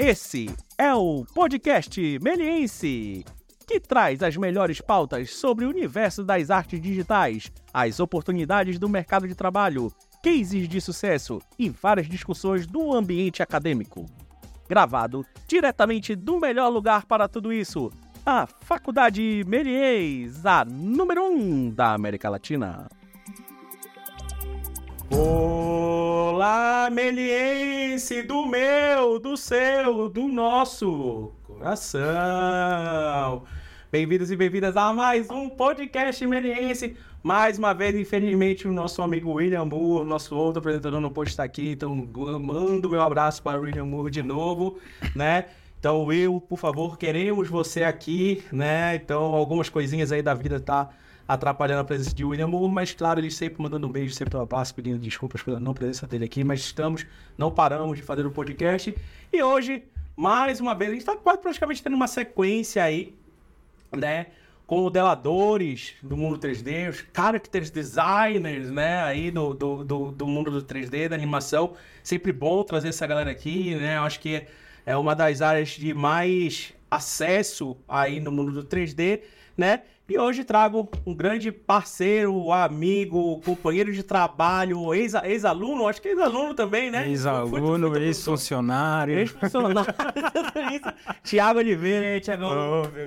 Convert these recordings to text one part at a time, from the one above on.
Esse é o podcast Meliense, que traz as melhores pautas sobre o universo das artes digitais, as oportunidades do mercado de trabalho, cases de sucesso e várias discussões do ambiente acadêmico. Gravado diretamente do melhor lugar para tudo isso, a Faculdade Melies, a número 1 um da América Latina. Olá, meliense do meu, do seu, do nosso coração. Bem-vindos e bem-vindas a mais um podcast meliense. Mais uma vez, infelizmente, o nosso amigo William Moore, nosso outro apresentador, não pode estar aqui, então mando meu abraço para o William Moore de novo, né? Então, Will, por favor, queremos você aqui, né? Então, algumas coisinhas aí da vida tá atrapalhando a presença de William Moore, mas claro, ele sempre mandando um beijo, sempre um abraço, pedindo desculpas pela não presença dele aqui, mas estamos, não paramos de fazer o podcast. E hoje, mais uma vez, a gente está praticamente tendo uma sequência aí, né? Com modeladores do mundo 3D, os characters designers, né? Aí do, do, do, do mundo do 3D, da animação. Sempre bom trazer essa galera aqui, né? Eu acho que é uma das áreas de mais acesso aí no mundo do 3D, né? E hoje trago um grande parceiro, amigo, companheiro de trabalho, ex-aluno, acho que ex-aluno também, né? Ex-aluno, ex-funcionário. Ex-funcionário, Tiago Oliveira, Tiago.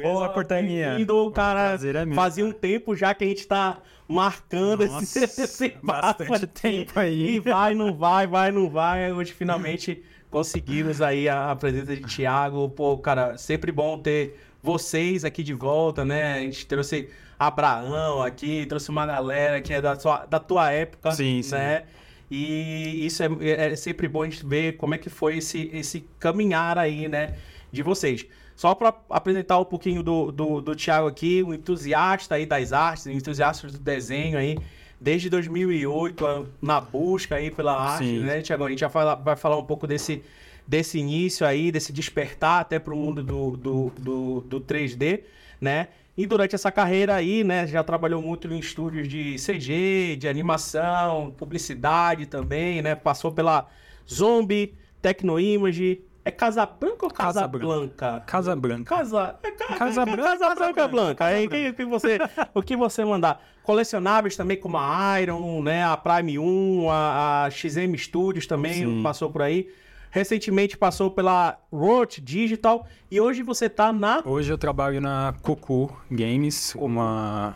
Boa, Portaninha. cara, é fazia um tempo já que a gente tá marcando Nossa, esse, esse bastante tempo aí. E vai, não vai, vai, não vai. Hoje finalmente conseguimos aí a, a presença de Tiago. Pô, cara, sempre bom ter vocês aqui de volta, né? A gente trouxe Abraão aqui, trouxe uma galera que é da, sua, da tua época, sim, né? Sim. E isso é, é, sempre bom a gente ver como é que foi esse, esse caminhar aí, né? De vocês. Só para apresentar um pouquinho do, do, do Thiago aqui, um entusiasta aí das artes, um entusiasta do desenho aí, desde 2008, na busca aí pela arte, Sim. né, Thiago? A gente já fala, vai falar um pouco desse, desse início aí, desse despertar até para o mundo do, do, do, do 3D, né? E durante essa carreira aí, né, já trabalhou muito em estúdios de CG, de animação, publicidade também, né? Passou pela Zombie, Tecnoimage, é Casa Branca ou Casa, Blanca? Casa Branca. Casa, é, Casa, Branca. Casa Branca Blanca. Aí, o que você, o que você mandar? Colecionáveis também como a Iron, né, a Prime 1, a, a XM Studios também Sim. passou por aí. Recentemente passou pela Roach Digital e hoje você tá na. Hoje eu trabalho na Coco Games, uma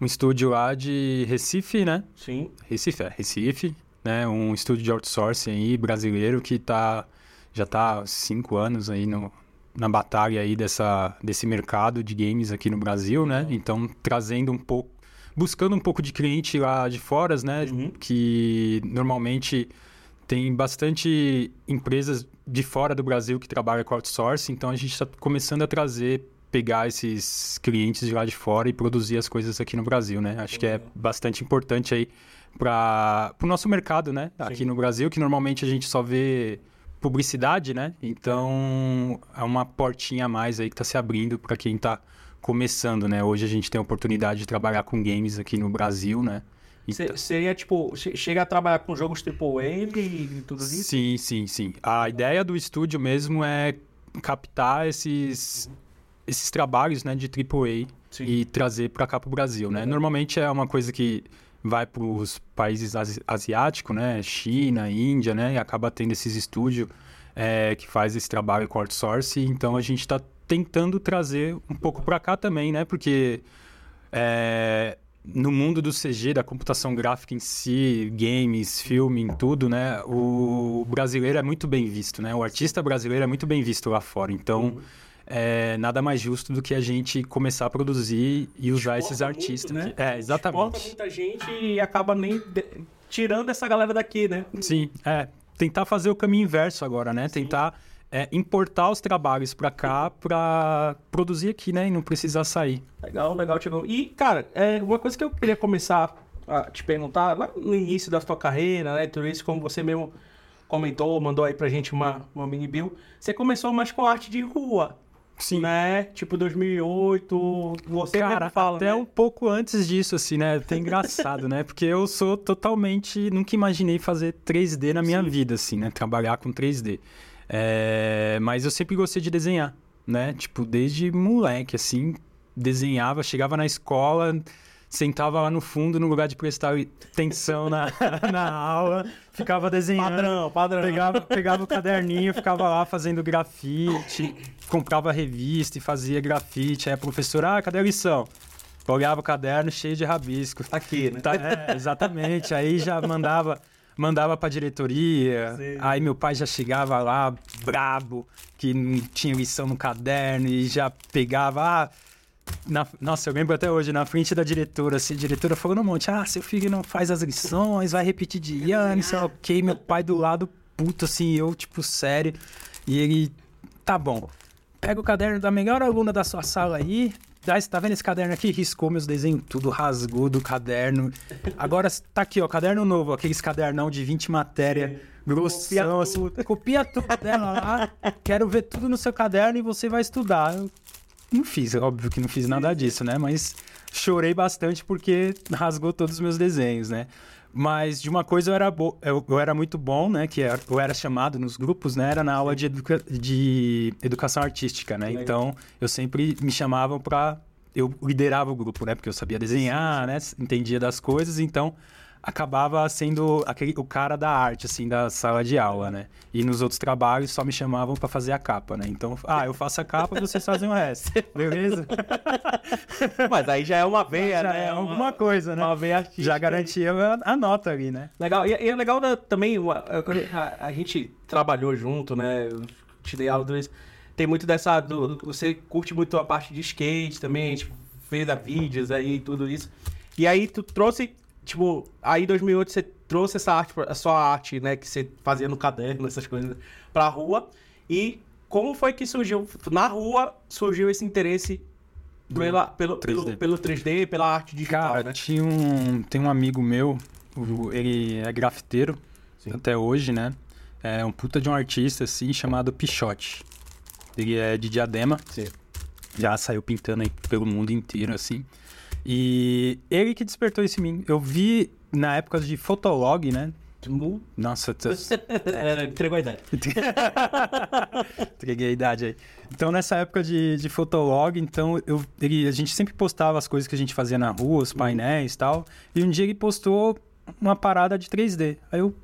um estúdio lá de Recife, né? Sim. Recife, é, Recife, né? Um estúdio de outsourcing aí brasileiro que tá já tá há cinco anos aí no, na batalha aí dessa, desse mercado de games aqui no Brasil, né? Então trazendo um pouco, buscando um pouco de cliente lá de fora, né? Uhum. Que normalmente tem bastante empresas de fora do Brasil que trabalham com outsourcing, então a gente está começando a trazer, pegar esses clientes de lá de fora e produzir as coisas aqui no Brasil, né? Acho que é bastante importante aí para o nosso mercado, né? Aqui Sim. no Brasil, que normalmente a gente só vê publicidade, né? Então é uma portinha a mais aí que está se abrindo para quem está começando, né? Hoje a gente tem a oportunidade de trabalhar com games aqui no Brasil, né? Então... Seria tipo, chega a trabalhar com jogos AAA e tudo isso? Sim, sim, sim. A ideia do estúdio mesmo é captar esses, esses trabalhos né, de AAA sim. e trazer para cá para o Brasil, né? Normalmente é uma coisa que vai para os países asiáticos, né? China, Índia, né? E acaba tendo esses estúdios é, que faz esse trabalho com outsourcing. Então a gente está tentando trazer um pouco para cá também, né? Porque é, no mundo do CG, da computação gráfica em si, games, filme, tudo, né? O brasileiro é muito bem visto, né? O artista brasileiro é muito bem visto lá fora. Então, uhum. é nada mais justo do que a gente começar a produzir e usar Exporta esses artistas. Muito, né? É, exatamente. Exporta muita gente e acaba nem de... tirando essa galera daqui, né? Sim, é. Tentar fazer o caminho inverso agora, né? Sim. Tentar é, importar os trabalhos para cá para produzir aqui, né? E não precisar sair. Legal, legal, Tiago. E, cara, é, uma coisa que eu queria começar a te perguntar, lá no início da sua carreira, né? Tudo isso, como você mesmo comentou, mandou aí pra gente uma, uma mini bill. Você começou mais com arte de rua. Sim. Né? Tipo 2008, você Cara, fala, até né? um pouco antes disso, assim, né? Até engraçado, né? Porque eu sou totalmente... Nunca imaginei fazer 3D na minha Sim. vida, assim, né? Trabalhar com 3D. É, mas eu sempre gostei de desenhar, né? Tipo, desde moleque, assim, desenhava, chegava na escola, sentava lá no fundo, no lugar de prestar atenção na, na aula, ficava desenhando. Padrão, padrão. Pegava, pegava o caderninho, ficava lá fazendo grafite, comprava revista e fazia grafite. Aí a professora, ah, cadê a lição? Olhava o caderno cheio de rabisco. Aqui, né? Tá, é, exatamente. Aí já mandava mandava pra diretoria. Sim. Aí meu pai já chegava lá, brabo, que não tinha lição no caderno e já pegava. Ah, na- nossa, eu lembro até hoje, na frente da diretora, assim, a diretora falando um monte: ah, seu filho não faz as lições, vai repetir de ano, sei lá o quê. Meu pai do lado, puto, assim, eu, tipo, sério. E ele, tá bom, pega o caderno da melhor aluna da sua sala aí. Dá, tá vendo esse caderno aqui? Riscou meus desenhos tudo, rasgou do caderno. Agora tá aqui, ó, caderno novo, aqueles cadernão de 20 matéria, grossão, assim. Copia tudo dela lá, quero ver tudo no seu caderno e você vai estudar. Eu não fiz, óbvio que não fiz nada disso, né? Mas chorei bastante porque rasgou todos os meus desenhos, né? Mas de uma coisa eu era, eu, eu era muito bom, né? Que era- eu era chamado nos grupos, né? Era na aula de, educa... de educação artística, né? Então eu sempre me chamavam pra. Eu liderava o grupo, né? Porque eu sabia desenhar, né? Entendia das coisas, então acabava sendo aquele, o cara da arte, assim, da sala de aula, né? E nos outros trabalhos só me chamavam pra fazer a capa, né? Então, ah, eu faço a capa, vocês fazem o resto. Beleza? Mas aí já é uma veia, Já né? é Uma- alguma coisa, né? Uma veia artística. Já garantia a, a nota ali, né? Legal. E, e é legal né, também, a, a- a gente trabalhou junto, né? Eu te dei aula vezes. Tem muito dessa. do- você curte muito a parte de skate também, a gente fez a vídeos aí e tudo isso. E aí tu trouxe, tipo, aí em 2008 você trouxe essa arte, a sua arte, né? Que você fazia no caderno, essas coisas, pra rua. E como foi que surgiu? Na rua surgiu esse interesse pela, pelo, 3D. pelo, pelo 3D, pela arte digital, Cara, né? tinha um. Tem um amigo meu, ele é grafiteiro Sim. até hoje, né? É um puta de um artista, assim, chamado Pichote. Ele é de Diadema, Sim. já saiu pintando aí pelo mundo inteiro, assim. E ele que despertou isso em mim. Eu vi na época de Fotolog, né? Nossa, t- É, entregou a ideia. Entreguei a idade aí. Então, nessa época de, de Fotolog, então, eu, ele, a gente sempre postava as coisas que a gente fazia na rua, os painéis e tal. E um dia ele postou uma parada de 3D. Aí eu...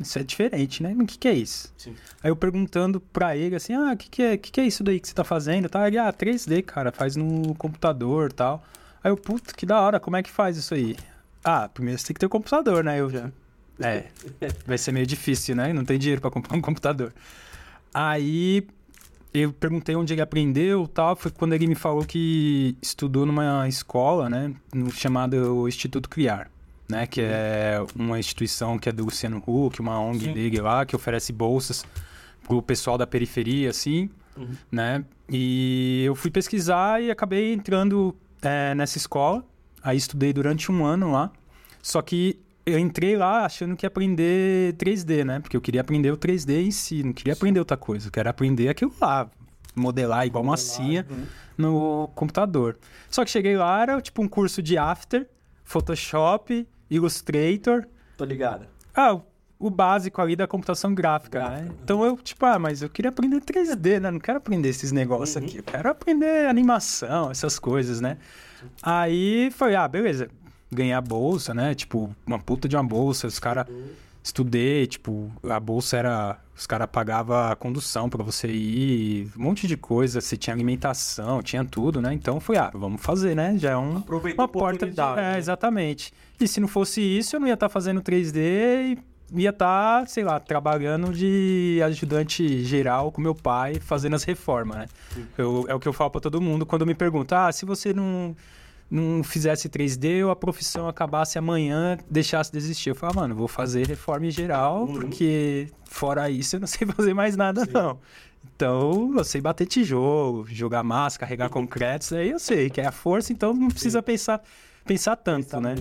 Isso é diferente, né? O que, que é isso? Sim. Aí eu perguntando pra ele, assim, ah, o que, que, é, que, que é isso daí que você tá fazendo? Tá? Ele, ah, 3D, cara, faz no computador e tal. Aí eu, puta, que da hora, como é que faz isso aí? Ah, primeiro você tem que ter um computador, né? Eu já... É, vai ser meio difícil, né? Não tem dinheiro pra comprar um computador. Aí eu perguntei onde ele aprendeu tal. Foi quando ele me falou que estudou numa escola, né? No chamado Instituto Criar, né? Que é uma instituição que é do Luciano Huck, uma ONG Sim. dele lá, que oferece bolsas pro pessoal da periferia, assim, Uhum. né? E eu fui pesquisar e acabei entrando é, nessa escola. Aí estudei durante um ano lá. Só que eu entrei lá achando que ia aprender 3D, né? Porque eu queria aprender o 3D em si, não queria aprender outra coisa. Eu quero aprender aquilo lá, modelar igual massinha no computador. Só que cheguei lá, era tipo um curso de After, Photoshop, Illustrator. Tô ligado. Ah, o- básico ali da computação gráfica, Gráfica. né? Então eu, tipo, ah, mas eu queria aprender 3D, né? Não quero aprender esses negócios Uhum. aqui. Eu quero aprender animação, essas coisas, né? Aí foi, ah, beleza. Ganhar bolsa, né? Tipo, uma puta de uma bolsa. Os caras estudei, tipo, a bolsa era. Os caras pagavam a condução pra você ir, um monte de coisa. Você tinha alimentação, tinha tudo, né? Então foi, ah, vamos fazer, né? Já é um, Aproveitou uma porta de... É, né? exatamente. E se não fosse isso, eu não ia estar fazendo 3D e ia estar, sei lá, trabalhando de ajudante geral com meu pai, fazendo as reformas, né? Eu- é o que eu falo pra todo mundo quando me pergunta, ah, se você não, não fizesse 3D ou a profissão acabasse amanhã, deixasse de existir. Eu falo, mano, vou fazer reforma em geral, Uhum. porque fora isso eu não sei fazer mais nada, não. Então, eu sei bater tijolo, jogar massa, carregar concreto, isso aí eu sei, que é a força, então não precisa pensar, pensar tanto, né?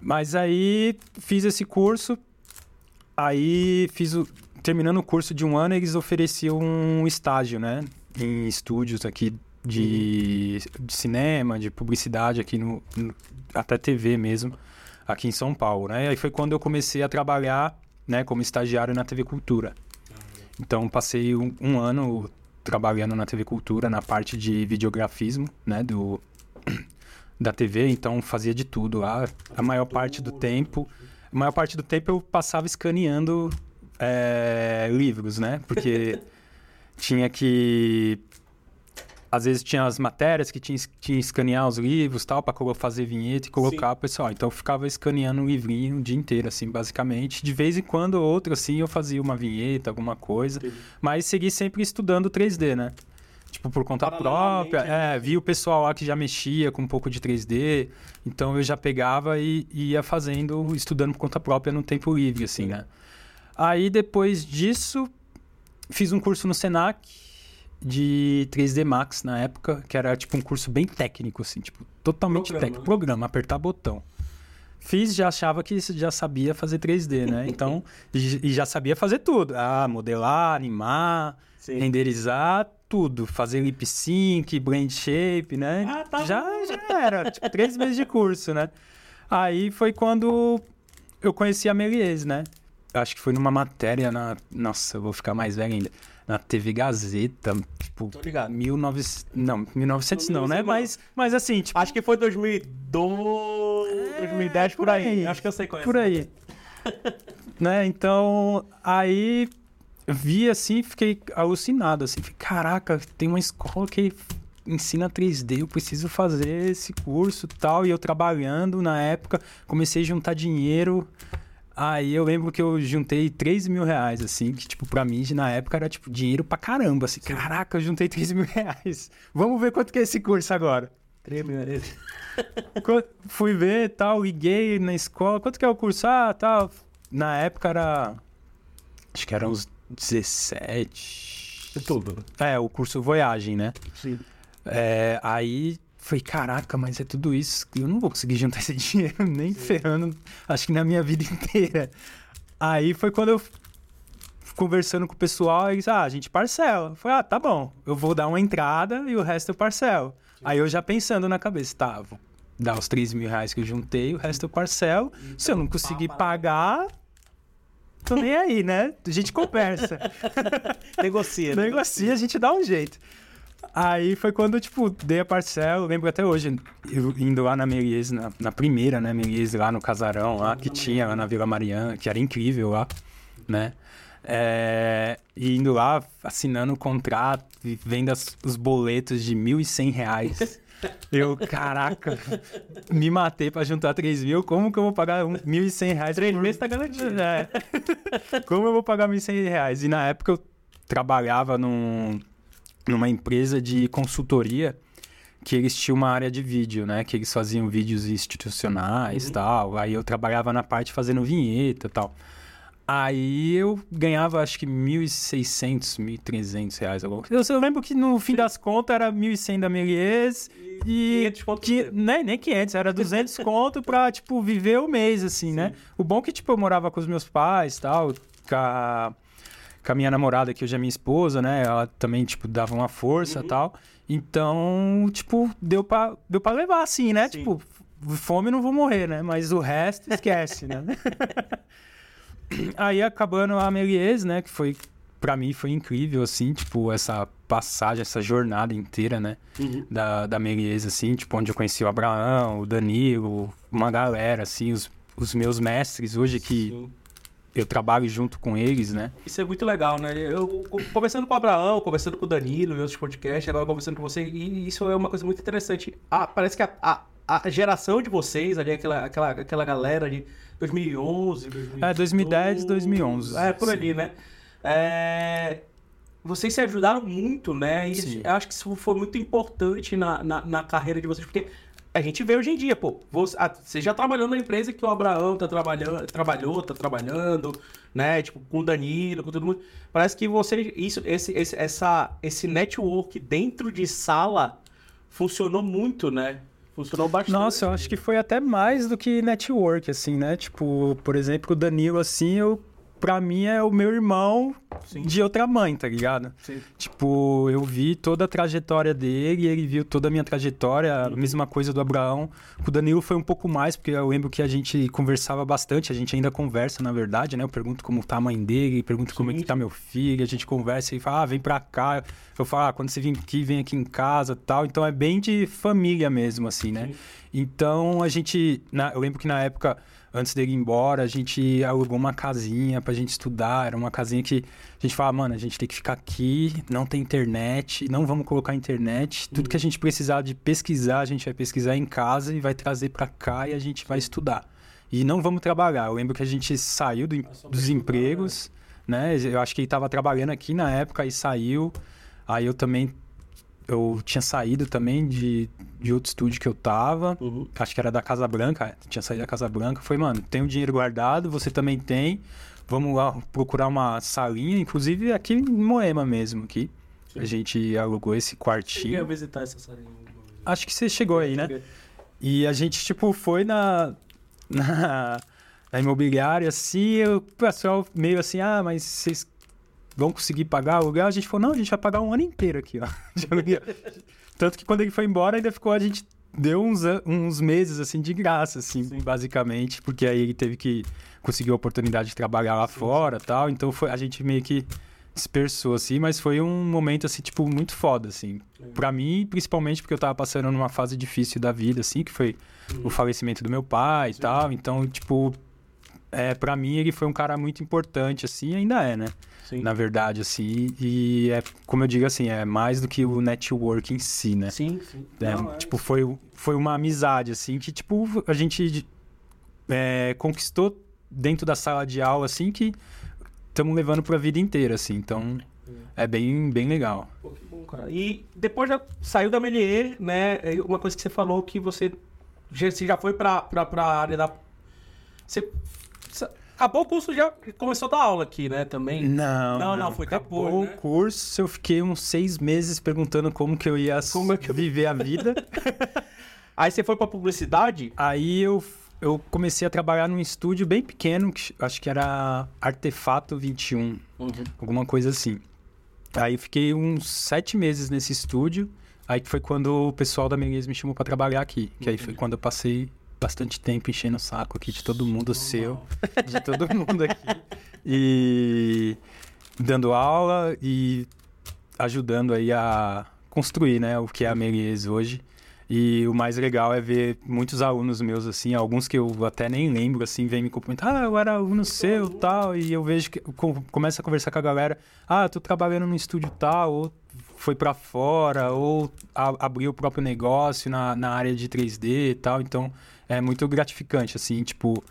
Mas aí fiz esse curso, aí fiz o. Terminando o curso de um ano, eles ofereciam um estágio, né? Em estúdios aqui de, de cinema, de publicidade aqui no, no- até TV mesmo, aqui em São Paulo, né? Aí foi quando eu comecei a trabalhar, né, como estagiário na TV Cultura. Então, passei um, um ano trabalhando na TV Cultura, na parte de videografismo, né, do, da TV, então fazia de tudo lá. A maior parte do tempo, a maior parte do tempo eu passava escaneando é, livros, né, porque tinha que às vezes tinha as matérias que tinha, tinha que escanear os livros tal, para fazer vinheta e colocar o pessoal. Então eu ficava escaneando o livrinho o dia inteiro, assim, basicamente. De vez em quando ou outro, assim, eu fazia uma vinheta, alguma coisa. Entendi. Mas segui sempre estudando 3D, né? Tipo, por conta própria. Né? É, vi o pessoal lá que já mexia com um pouco de 3D. Então eu já pegava e, e ia fazendo, estudando por conta própria no tempo livre, assim, né? Aí depois disso, fiz um curso no Senac de 3D Max na época, que era tipo um curso bem técnico, assim, tipo, totalmente programa. técnico. Programa, apertar botão. Fiz, já achava que já sabia fazer 3D, né? Então, e já sabia fazer tudo. Ah, modelar, animar, Sim. renderizar, tudo. Fazer lip sync, blend shape, né? Ah, tá já, já era. Tipo, três meses de curso, né? Aí foi quando eu conheci a Melies, né? Acho que foi numa matéria na... Nossa, eu vou ficar mais velho ainda na TV Gazeta, tipo, Tô ligado. 1900, não, 1900 não, né? Mas, mas assim, tipo... Acho que foi 2002, é, 2010, por aí. aí. Acho que eu sei qual é. Por aí. né? Então, aí vi assim, fiquei alucinado, assim, fiquei, caraca, tem uma escola que ensina 3D, eu preciso fazer esse curso tal, e eu trabalhando na época, comecei a juntar dinheiro, Aí eu lembro que eu juntei 3 mil reais, assim, que, tipo, pra mim, na época, era, tipo, dinheiro pra caramba, assim. Sim. Caraca, eu juntei 3 mil reais. Vamos ver quanto que é esse curso agora. 3 mil reais. Fui ver tal, liguei na escola. Quanto que é o curso? Ah, tal. Na época era. Acho que eram uns 17. É tudo. É, o curso Voyagem, né? Sim. É, aí Falei, caraca, mas é tudo isso. Eu não vou conseguir juntar esse dinheiro nem Sim. ferrando, acho que na minha vida inteira. Aí foi quando eu conversando com o pessoal e disse, ah, a gente parcela. Foi, ah, tá bom, eu vou dar uma entrada e o resto eu parcelo. Sim. Aí eu já pensando na cabeça, tá, vou dar os 3 mil reais que eu juntei, o resto eu parcelo. Então, Se eu não conseguir pagar, tô nem aí, né? A gente conversa. Negocia. Né? Negocia, a gente dá um jeito. Aí foi quando, tipo, dei a parcela, lembro até hoje, eu indo lá na Melies, na, na, primeira, né, Melies, lá no casarão, lá, que tinha lá na Vila Mariana, que era incrível lá, né? É, e indo lá, assinando o contrato, e vendo as, os boletos de R$ 1.100. Eu, caraca, me matei pra juntar 3 mil, como que eu vou pagar R$ 1.100? Três meses tá garantido. É. Como eu vou pagar R$ 1.100? E na época eu trabalhava num numa empresa de consultoria que eles tinham uma área de vídeo, né? Que eles faziam vídeos institucionais e uhum. tal. Aí eu trabalhava na parte fazendo vinheta e tal. Aí eu ganhava acho que 1.600, 1.300 reais. Eu, eu lembro que no fim das contas era 1.100 da Melies e... 500 conto. Que, né, nem 500, era 200 conto pra, tipo, viver o mês, assim, né? Sim. né? O bom é que, tipo, eu morava com os meus pais e tal, com a com a minha namorada, que hoje é minha esposa, né? Ela também, tipo, dava uma força e uhum. tal. Então, tipo, deu pra, deu pra levar, assim, né? Sim. Tipo, fome não vou morrer, né? Mas o resto, esquece, né? Aí, acabando a Melies, né? Que foi, pra mim, foi incrível, assim, tipo, essa passagem, essa jornada inteira, né? Uhum. Da, da Melies, assim, tipo, onde eu conheci o Abraão, o Danilo, uma galera, assim, os, os meus mestres hoje que... Sim eu trabalho junto com eles, né? Isso é muito legal, né? Eu conversando com o Abraão, conversando com o Danilo em outros podcasts, agora conversando com você, e isso é uma coisa muito interessante. Ah, parece que a, a, a geração de vocês, ali, aquela, aquela, aquela galera de 2011, 2012, É, 2010, 2011. É, por sim. ali, né? É, vocês se ajudaram muito, né? E eu acho que isso foi muito importante na, na, na carreira de vocês, porque a gente vê hoje em dia, pô, você, ah, você já trabalhou na empresa que o Abraão tá trabalhando, trabalhou, tá trabalhando, né? Tipo, com o Danilo, com todo mundo. Parece que você, isso, esse, esse, essa, esse network dentro de sala funcionou muito, né? Funcionou bastante. Nossa, eu acho que foi até mais do que network, assim, né? Tipo, por exemplo, o Danilo, assim, eu pra mim é o meu irmão Sim. de outra mãe, tá ligado? Sim. Tipo, eu vi toda a trajetória dele, ele viu toda a minha trajetória, a mesma coisa do Abraão. Com o Danilo foi um pouco mais, porque eu lembro que a gente conversava bastante, a gente ainda conversa, na verdade, né? Eu pergunto como tá a mãe dele, pergunto como é Sim. que tá meu filho, a gente conversa e fala, ah, vem pra cá. Eu falo, ah, quando você vir aqui, vem aqui em casa tal. Então é bem de família mesmo, assim, né? Sim. Então a gente. na- eu lembro que na época, antes dele ir embora, a gente alugou uma casinha pra gente estudar. Era uma casinha que a gente falava, mano, a gente tem que ficar aqui, não tem internet, não vamos colocar internet. Tudo que a gente precisar de pesquisar, a gente vai pesquisar em casa e vai trazer pra cá e a gente vai estudar. E não vamos trabalhar. Eu lembro que a gente saiu do- dos empregos, né? Eu acho que ele tava trabalhando aqui na época e saiu. Aí eu também. Eu tinha saído também de, de outro estúdio que eu tava. Uhum. Acho que era da Casa Branca. Tinha saído da Casa Branca. Foi, mano, tem o dinheiro guardado, você também tem. Vamos lá procurar uma salinha, inclusive aqui em Moema mesmo, aqui. Sim. A gente alugou esse quartinho. visitar essa salinha. Acho que você chegou aí, né? E a gente, tipo, foi na, na, na imobiliária, assim, o pessoal meio assim, ah, mas vocês vão conseguir pagar o aluguel? A gente falou, não, a gente vai pagar um ano inteiro aqui, ó. Tanto que quando ele foi embora, ainda ficou, a gente deu uns, uns meses, assim, de graça, assim, Sim. basicamente, porque aí ele teve que conseguir a oportunidade de trabalhar lá fora tal, então foi, a gente meio que dispersou, assim, mas foi um momento, assim, tipo, muito foda, assim. Pra mim, principalmente porque eu tava passando numa fase difícil da vida, assim, que foi o falecimento do meu pai e tal. Então, tipo, é, pra mim ele foi um cara muito importante, assim, ainda é, né? Sim. Na verdade, assim. E é, como eu digo assim, é mais do que o network em si, né? Sim, sim. É, Não, é tipo, isso. foi, foi uma amizade, assim, que, tipo, a gente é, conquistou dentro da sala de aula, assim, que estamos levando pra vida inteira, assim. Então, é bem, bem legal. Pô, que bom, cara. E depois já saiu da Melier, né? é Uma coisa que você falou que você já, você já foi pra, pra área da. Você acabou o curso já começou a dar aula aqui, né? Também. Não, Não, não, foi acabou depois, né? o curso. Eu fiquei uns seis meses perguntando como que eu ia Como é que eu- viver a vida. Aí você foi pra publicidade. Aí eu, eu comecei a trabalhar num estúdio bem pequeno, que acho que era Artefato 21, alguma coisa assim. Aí eu fiquei uns sete meses nesse estúdio. Aí que foi quando o pessoal da Menezes me chamou pra trabalhar aqui. Que aí foi quando eu passei bastante tempo enchendo o saco aqui de todo mundo seu, de todo mundo aqui. E dando aula e ajudando aí a construir, né, o que é a Melies hoje. E o mais legal é ver muitos alunos meus, assim, alguns que eu até nem lembro, assim, vêm me cumprimentar, ah, eu era aluno seu tal, e eu vejo que com, começa a conversar com a galera, ah, tô trabalhando no estúdio tal, ou foi pra fora, ou a- abriu o próprio negócio na, na área de 3D e tal, então é muito gratificante, assim, tipo,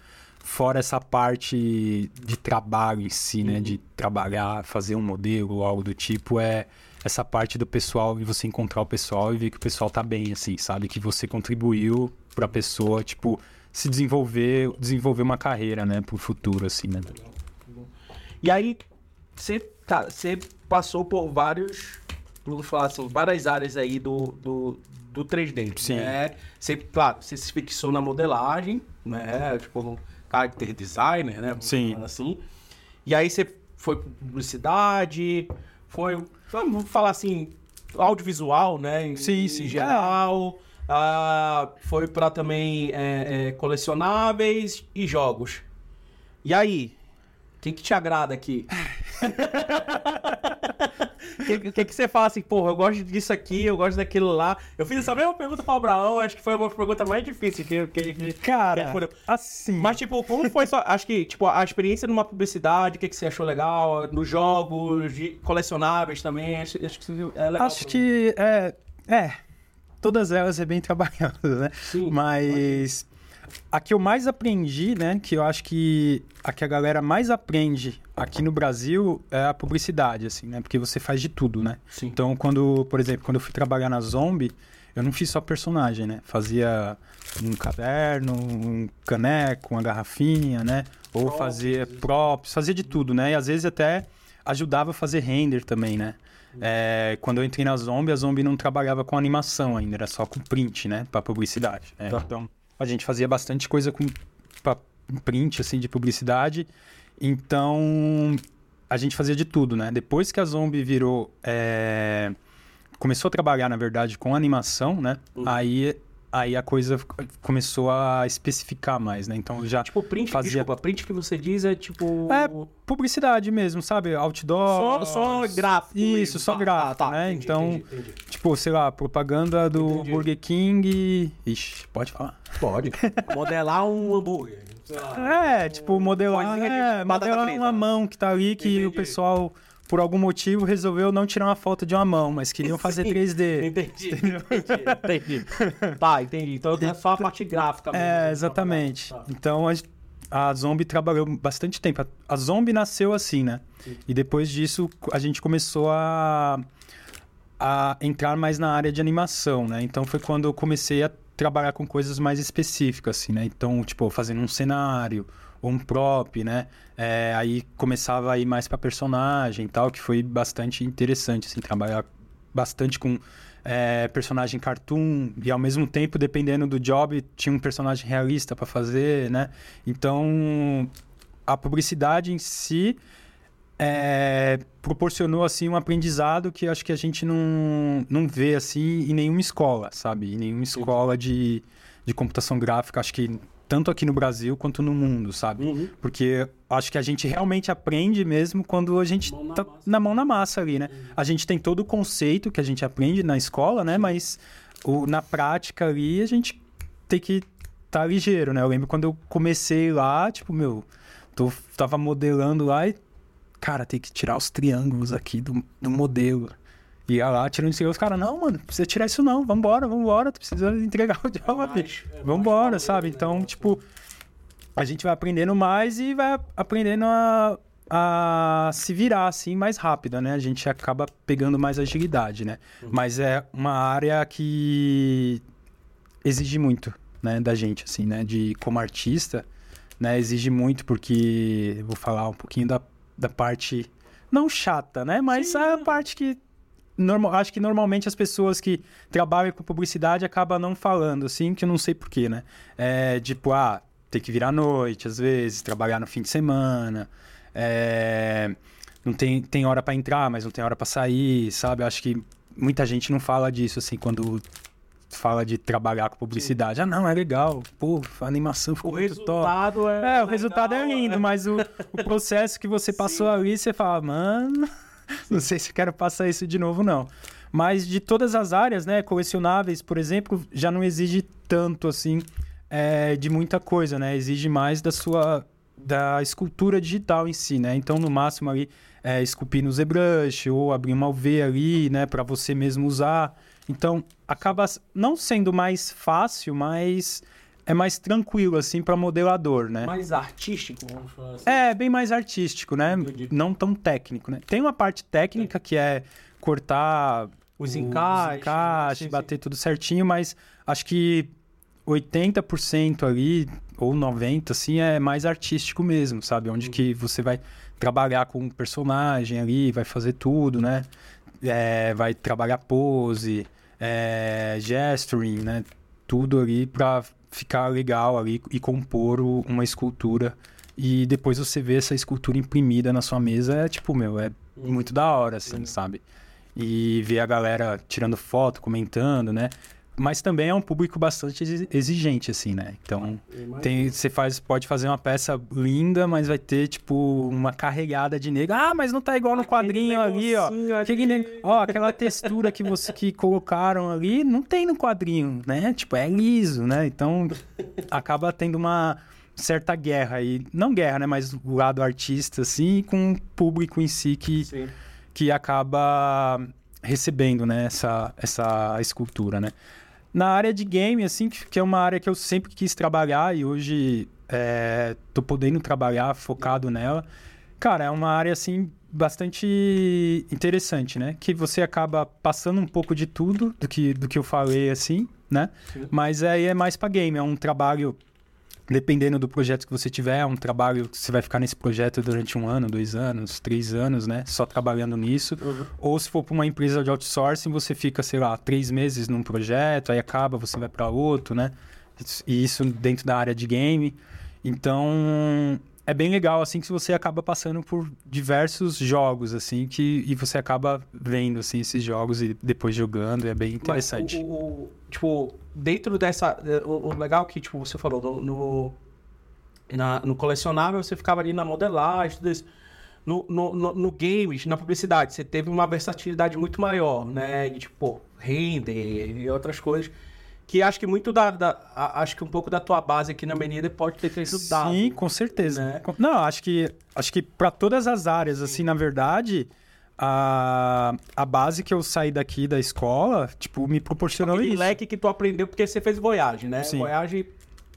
fora essa parte de trabalho em si, né, de trabalhar, fazer um modelo ou algo do tipo, é essa parte do pessoal e você encontrar o pessoal e ver que o pessoal tá bem, assim, sabe? Que você contribuiu pra pessoa, tipo, se desenvolver, desenvolver uma carreira, né, pro futuro, assim, né? E aí, você, cara, você passou por vários, vamos falar assim, várias áreas aí do, do, do 3D. Sim. Né? Claro, você se fixou na modelagem, né? Tipo, character designer, né? Sim. Assim. E aí você foi pra publicidade, foi, vamos falar assim, audiovisual, né? Em, Sim, em sim. geral. Ah, foi pra também é, é, colecionáveis e jogos. E aí? O que, que te agrada aqui? O que, que, que você fala assim, porra, eu gosto disso aqui, eu gosto daquilo lá. Eu fiz essa mesma pergunta para o Abraão, acho que foi uma pergunta mais difícil que, que, que Cara, assim... Mas, tipo, como foi só. Acho que, tipo, a experiência numa publicidade, o que, que você achou legal? Nos jogos, de colecionáveis também. Acho, acho que é legal. Acho que é, é, todas elas é bem trabalhado, né? Sim. Mas a que eu mais aprendi, né, que eu acho que a que a galera mais aprende aqui no Brasil é a publicidade, assim, né? Porque você faz de tudo, né? Sim. Então, quando, por exemplo, quando eu fui trabalhar na Zombie, eu não fiz só personagem, né? Fazia um caderno, um caneco, uma garrafinha, né? Ou Props, fazia props, fazia de tudo, né? E às vezes até ajudava a fazer render também, né? É, quando eu entrei na Zombie, a Zombie não trabalhava com animação ainda, era só com print, né? Pra publicidade. né? Tá. Então, a gente fazia bastante coisa com print, assim, de publicidade. Então, a gente fazia de tudo, né? Depois que a Zombie virou. é, Começou a trabalhar, na verdade, com animação, né? Uhum. Aí, aí a coisa começou a especificar mais, né? Então já. Tipo, print, Fazia- desculpa, print que você diz é tipo... É, publicidade mesmo, sabe? Outdoor. Só, só gráfico. Isso, só Tá, gráfico, tá, né? entendi, Então, entendi, entendi. Tipo, sei lá, propaganda do Entendi. Burger King. Ixi, pode falar. Pode. Modelar um hambúrguer. sei lá. É, tipo, modelar, é, modelar uma mão que tá ali que Entendi. o pessoal, por algum motivo, resolveu não tirar uma foto de uma mão, mas queriam fazer Sim. 3D. Entendi, entendi, entendi. Tá, entendi. Então é só a parte gráfica mesmo. É, exatamente. Tá. Então a, a Zombie trabalhou bastante tempo. A, a Zombie nasceu assim, né? Sim. E depois disso a gente começou a, a entrar mais na área de animação, né? Então foi quando eu comecei a trabalhar com coisas mais específicas, assim, né? Então, tipo, fazendo um cenário um prop, né? É, aí começava a ir mais pra personagem e tal, que foi bastante interessante, assim, trabalhar bastante com é, personagem cartoon e ao mesmo tempo, dependendo do job, tinha um personagem realista pra fazer, né? Então, a publicidade em si é, proporcionou assim um aprendizado que acho que a gente não, não vê assim em nenhuma escola, sabe? Em nenhuma escola de, de computação gráfica, acho que tanto aqui no Brasil quanto no mundo, sabe? Uhum. Porque acho que a gente realmente aprende mesmo quando a gente Mão tá massa. na mão na massa ali, né? A gente tem todo o conceito que a gente aprende na escola, né? Mas o, na prática ali a gente tem que estar tá ligeiro, né? Eu lembro quando eu comecei lá, tipo, meu, tô, tava modelando lá e, cara, tem que tirar os triângulos aqui do, do modelo. Ia lá, tirando os triângulos, cara, não, mano, não precisa tirar isso não, vambora, vambora, tu precisa entregar o job. é mais Vambora, valor, sabe? né? Então, tipo, a gente vai aprendendo mais e vai aprendendo a, a se virar, assim, mais rápido, né? A gente acaba pegando mais agilidade, né? Mas é uma área que exige muito, né, da gente, assim, né? De como artista, né? Exige muito porque... Vou falar um pouquinho da, da parte... Não chata, né? Mas Sim, a não. parte que... Normal, acho que normalmente as pessoas que trabalham com publicidade acabam não falando, assim, que eu não sei porquê, né? É tipo, ah, tem que virar à noite, às vezes, trabalhar no fim de semana, é, não tem, tem hora pra entrar, mas não tem hora pra sair, sabe? Acho que muita gente não fala disso, assim, quando fala de trabalhar com publicidade. Ah, não, é legal, pô, a animação ficou O muito top. é. É, o resultado é lindo, é. mas o, o processo que você passou ali, você fala, mano, não sei se quero passar isso de novo, não. Mas de todas as áreas, né, colecionáveis, por exemplo, já não exige tanto, assim, é, de muita coisa, né? Exige mais da sua, da escultura digital em si, né? Então, no máximo ali, é, esculpir no ZBrush ou abrir uma UV ali, né, para você mesmo usar. Então, acaba não sendo mais fácil, mas é mais tranquilo, assim, para modelador, né? Mais artístico, vamos falar assim. É, bem mais artístico, né? Entendi. Não tão técnico, né? Tem uma parte técnica que é cortar Os o- encaixes, sim, sim. bater tudo certinho, mas acho que 80% ali, ou 90%, assim, é mais artístico mesmo, sabe? Onde que você vai trabalhar com um personagem ali, vai fazer tudo, né? É, vai trabalhar pose, é, gesturing, né? Tudo ali pra ficar legal ali e compor uma escultura. E depois você vê essa escultura imprimida na sua mesa, é tipo, meu, é muito da hora, assim, sabe? E ver a galera tirando foto, comentando, né? Mas também é um público bastante exi- exigente, assim, né? Então, tem, você faz, pode fazer uma peça linda, mas vai ter, tipo, uma carregada de negro. Ah, mas não tá igual no quadrinho ali, ó. Aquele ó, aquela textura que você que colocaram ali, não tem no quadrinho, né? Tipo, é liso, né? Então, acaba tendo uma certa guerra aí. Não guerra, né? Mas o lado artista, assim, com o público em si que Sim. que acaba recebendo, né, essa, essa escultura, né. Na área de game, assim, que, é uma área que eu sempre quis trabalhar e hoje é, tô podendo trabalhar focado nela. Cara, é uma área, assim, bastante interessante, né? Que você acaba passando um pouco de tudo do que, do que eu falei, assim, né? Sim. Mas aí é mais pra game, é um trabalho dependendo do projeto que você tiver, é um trabalho que você vai ficar nesse projeto durante um ano, dois anos, três anos, né? Só trabalhando nisso. Uhum. Ou se for para uma empresa de outsourcing, você fica, sei lá, três meses num projeto, aí acaba, você vai para outro, né? E isso dentro da área de game. Então, é bem legal, assim, que você acaba passando por diversos jogos, assim, que, e você acaba vendo, assim, esses jogos e depois jogando, e é bem interessante. O, o, tipo, dentro dessa... O, o legal que, tipo, você falou, no, no, na, no colecionável você ficava ali na modelagem, tudo isso. No, no, no, no games, na publicidade, você teve uma versatilidade muito maior, né? De, tipo, render e outras coisas que acho que muito da, da, acho que um pouco da tua base aqui na Avenida pode ter ajudado. Sim, com certeza. Né? Não, acho que acho que para todas as áreas, assim, na verdade, a, a base que eu saí daqui da escola, tipo, me proporcionou Aquele isso. leque que tu aprendeu porque você fez Voyage, né? Sim. Voyage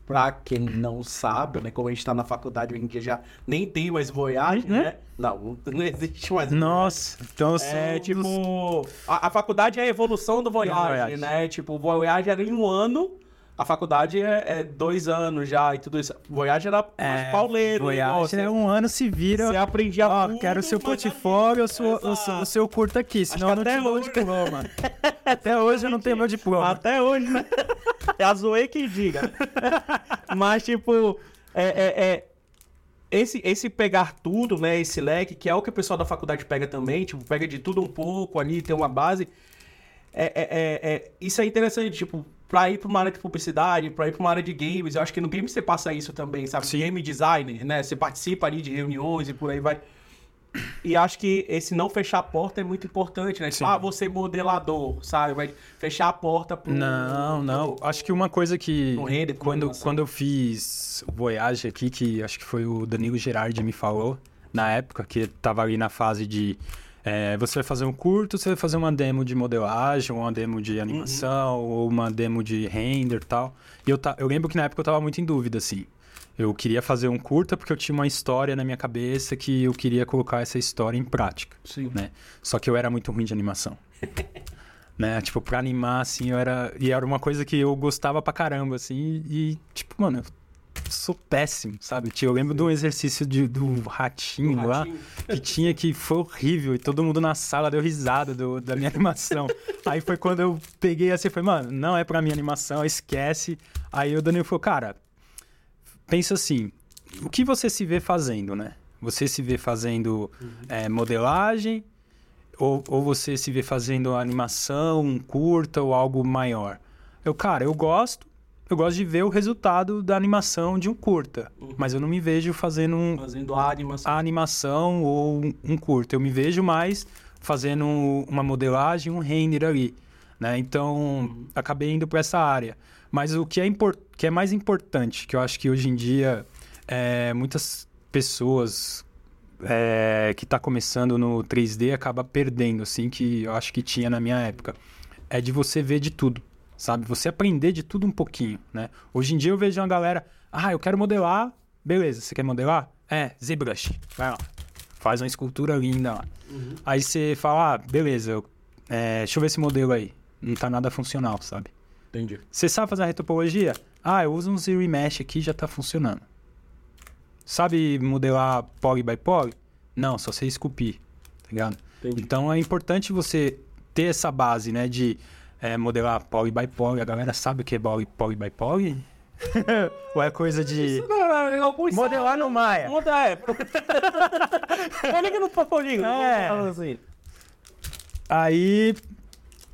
Pra quem não sabe, né? Como a gente tá na faculdade em dia já nem tem mais Voyage, né? né? Não, não existe mais. Nossa, então É tipo. A, a, faculdade é a evolução do Voyage, Voyage. né? Tipo, o Voyage era em um ano. A faculdade é, é, dois anos já e tudo isso. Voyage era é, pauleiro. Voyage é um ano se vira. Você aprendia Ó, oh, quero o seu portfólio, o seu, o, seu, o seu curto aqui, senão eu não tenho meu diploma. até hoje eu não tenho meu diploma. Até hoje, né? É a zoe que diga. Mas, tipo, é, é, é, esse, esse pegar tudo, né? Esse leque, que é o que o pessoal da faculdade pega também, tipo, pega de tudo um pouco ali, tem uma base. É, é, é, é, isso é interessante, tipo, pra ir pra uma área de publicidade, pra ir pra uma área de games, eu acho que no game você passa isso também, sabe? Sim. Game designer, né? Você participa ali de reuniões e por aí vai. E acho que esse não fechar a porta é muito importante, né? Tipo, ah, você modelador, sabe? Vai fechar a porta pro. Não, não. Acho que uma coisa que. Render, quando, quando eu fiz o Voyage aqui, que acho que foi o Danilo Gerardi me falou, na época, que tava ali na fase de é, você vai fazer um curto, você vai fazer uma demo de modelagem, uma demo de animação, uhum. ou uma demo de render e tal. E eu, ta... eu lembro que na época eu tava muito em dúvida, assim. Eu queria fazer um curta porque eu tinha uma história na minha cabeça que eu queria colocar essa história em prática. Sim. Né? Só que eu era muito ruim de animação. né? Tipo, pra animar, assim, eu era... E era uma coisa que eu gostava pra caramba, assim. E, tipo, mano, eu sou péssimo, sabe? Eu lembro de um exercício de, do ratinho, do lá, que tinha que foi horrível e todo mundo na sala deu risada do, da minha animação. Aí foi quando eu peguei assim, foi, mano, não é pra minha animação, esquece. Aí o Danilo falou, cara, pensa assim, o que você se vê fazendo, né? Você se vê fazendo uhum. é, modelagem ou, ou você se vê fazendo animação, curta ou algo maior? Eu, cara, eu gosto, eu gosto de ver o resultado da animação de um curta, uhum. mas eu não me vejo fazendo, um, fazendo a animação. a animação ou um, curta. Eu me vejo mais fazendo uma modelagem, um render ali, né? Então, uhum. acabei indo para essa área. Mas o que é, que é mais importante, que eu acho que hoje em dia é, muitas pessoas é, que está começando no 3D acaba perdendo, assim, que eu acho que tinha na minha época, é de você ver de tudo sabe? Você aprender de tudo um pouquinho, né? Hoje em dia eu vejo uma galera, ah, eu quero modelar, beleza, você quer modelar? É, ZBrush, vai lá, faz uma escultura linda lá. Uhum. Aí você fala, ah, beleza, eu, é, deixa eu ver esse modelo aí, não tá nada funcional, sabe? Entendi. Você sabe fazer a retopologia? Ah, eu uso um Zero Mesh aqui já tá funcionando. Sabe modelar poly by poly? Não, só sei esculpir, tá ligado? Entendi. Então é importante você ter essa base, né, de é, modelar poly by poly. A galera sabe o que é poly, poly by poly? Ou é coisa de. Isso não, é modelar no Maia. Modelar, é. Olha que no Papolinho. É. Assim. Aí.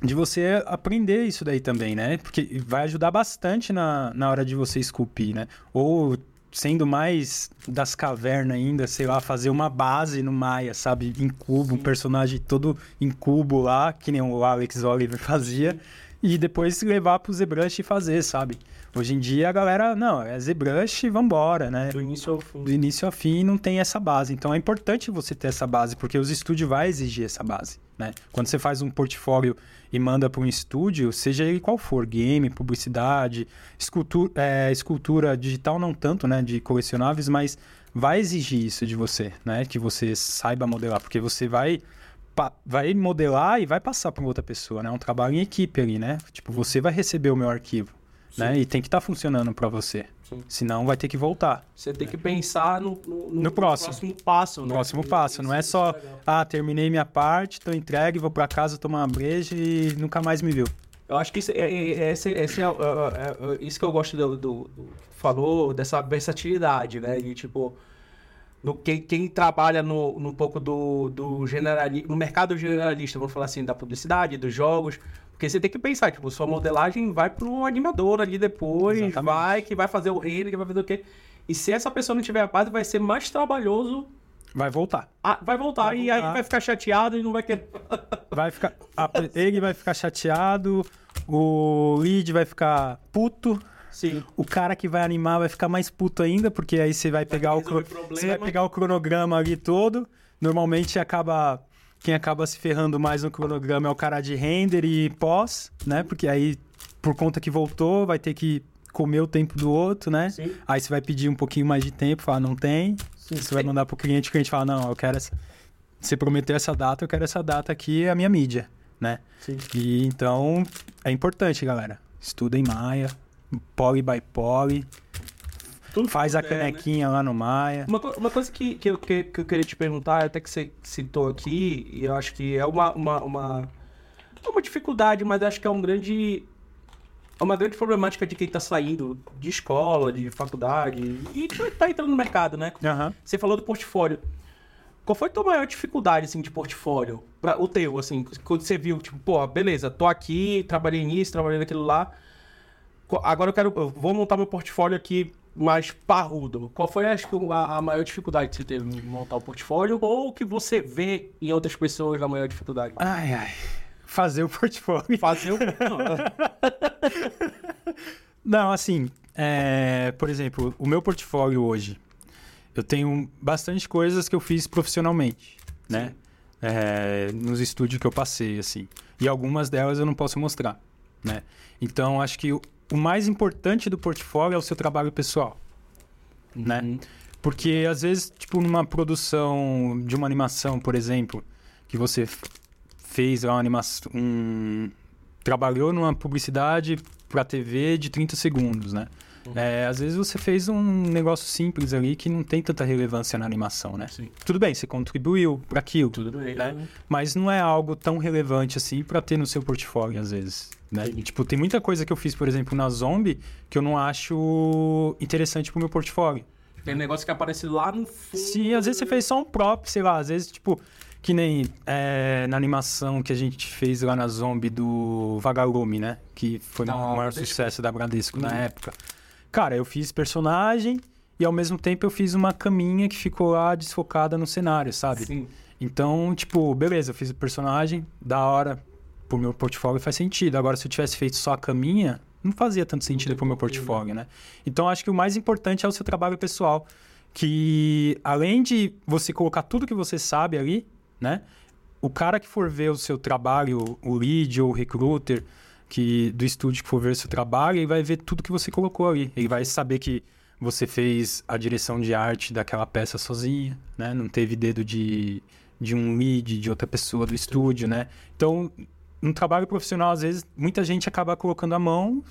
De você aprender isso daí também, né? Porque vai ajudar bastante na, na hora de você esculpir, né? Ou sendo mais das cavernas ainda, sei lá, fazer uma base no Maia, sabe? Em cubo, um personagem todo em cubo lá, que nem o Alex Oliver fazia, e depois levar pro ZBrush e fazer, sabe? Hoje em dia a galera, não, é ZBrush, vambora, né? Do início ao fim. Do início ao fim não tem essa base. Então é importante você ter essa base, porque os estúdios vai exigir essa base, né? Quando você faz um portfólio e manda para um estúdio, seja ele qual for, game, publicidade, escultura, é, escultura digital não tanto, né, de colecionáveis, mas vai exigir isso de você, né? Que você saiba modelar, porque você vai vai modelar e vai passar para outra pessoa, né? É um trabalho em equipe ali, né? Tipo, você vai receber o meu arquivo né? E tem que estar tá funcionando para você. Sim. Senão vai ter que voltar. Você tem que pensar no, no, no, no próximo. próximo passo. Né? Próximo passo. Não é só, ah, terminei minha parte, tô entregue, vou para casa tomar uma breja e nunca mais me viu. Eu acho que isso é, é, é, esse, esse é, é, é, isso que eu gosto do, do, do, falou, dessa versatilidade, né? De tipo, no quem, quem trabalha no, no pouco do, do generali, no mercado generalista, vamos falar assim, da publicidade, dos jogos. Porque você tem que pensar, tipo, sua modelagem vai para um animador ali depois, Exatamente. vai, que vai fazer o render, que vai fazer o quê. E se essa pessoa não tiver a parte, vai ser mais trabalhoso. Vai voltar. Ah, vai voltar Vai e aí voltar. vai ficar chateado e não vai querer. Vai ficar. ele vai ficar chateado, o lead vai ficar puto. Sim. O cara que vai animar vai ficar mais puto ainda, porque aí você vai pegar o, problema. você vai pegar o cronograma ali todo. Normalmente acaba quem acaba se ferrando mais no cronograma é o cara de render e pós, né? Porque aí por conta que voltou, vai ter que comer o tempo do outro, né? Sim. Aí você vai pedir um pouquinho mais de tempo, falar não tem. Você vai mandar pro cliente, o cliente fala não, eu quero essa você prometeu essa data, eu quero essa data aqui, é a minha mídia, né? Sim. E então é importante, galera. Estuda em Maia, poly by poly, Tudo faz a né? canequinha lá no Maia. Uma, uma coisa que, que, eu, que, que eu queria te perguntar, até que você citou aqui, e eu acho que é uma, uma, uma, é uma dificuldade, mas acho que é um grande. É uma grande problemática de quem tá saindo de escola, de faculdade, e que tá entrando no mercado, né? Aham. Você falou do portfólio. Qual foi a tua maior dificuldade, assim, de portfólio? Pra, o teu, assim, quando você viu, tipo, pô, beleza, tô aqui, trabalhei nisso, trabalhei naquilo lá. Agora eu quero, eu vou montar meu portfólio aqui mais parrudo. Qual foi, acho que, a, a maior dificuldade que você teve em montar o portfólio? Ou que você vê em outras pessoas a maior dificuldade? Ai, ai. Fazer o portfólio. Fazer o... Não, Não, assim, é, por exemplo, o meu portfólio hoje, eu tenho bastante coisas que eu fiz profissionalmente, né? É, nos estúdios que eu passei, assim. E algumas delas eu não posso mostrar, né? Então, acho que o, mais importante do portfólio é o seu trabalho pessoal, né? Uhum. Porque às vezes, tipo, numa produção de uma animação, por exemplo, que você fez lá uma animação, um... trabalhou numa publicidade pra TV de 30 segundos, né? É, às vezes você fez um negócio simples ali que não tem tanta relevância na animação, né? Sim. Tudo bem, você contribuiu para aquilo, Tudo bem. né? mas não é algo tão relevante assim pra ter no seu portfólio às vezes, né? E, tipo, tem muita coisa que eu fiz, por exemplo, na Zombie que eu não acho interessante pro meu portfólio. Tem um negócio que aparece lá no fundo. Sim, às vezes você fez só um prop, sei lá, às vezes, tipo, que nem é, na animação que a gente fez lá na Zombie do Vagalume, né? Que foi o maior sucesso da Bradesco na Uhum. época. Cara, eu fiz personagem e ao mesmo tempo eu fiz uma caminha que ficou lá desfocada no cenário, sabe? Sim. Então, tipo, beleza, eu fiz o personagem, da hora, pro meu portfólio faz sentido. Agora, se eu tivesse feito só a caminha, não fazia tanto sentido pro meu portfólio, né? Então, acho que o mais importante é o seu trabalho pessoal. Que, além de você colocar tudo que você sabe ali, né? O cara que for ver o seu trabalho, o lead ou o recruiter que, do estúdio que for ver seu trabalho, ele vai ver tudo que você colocou ali. Ele vai saber que você fez a direção de arte daquela peça sozinha, né? Não teve dedo de, de um lead, de outra pessoa do estúdio, né? Então, no trabalho profissional, às vezes, muita gente acaba colocando a mão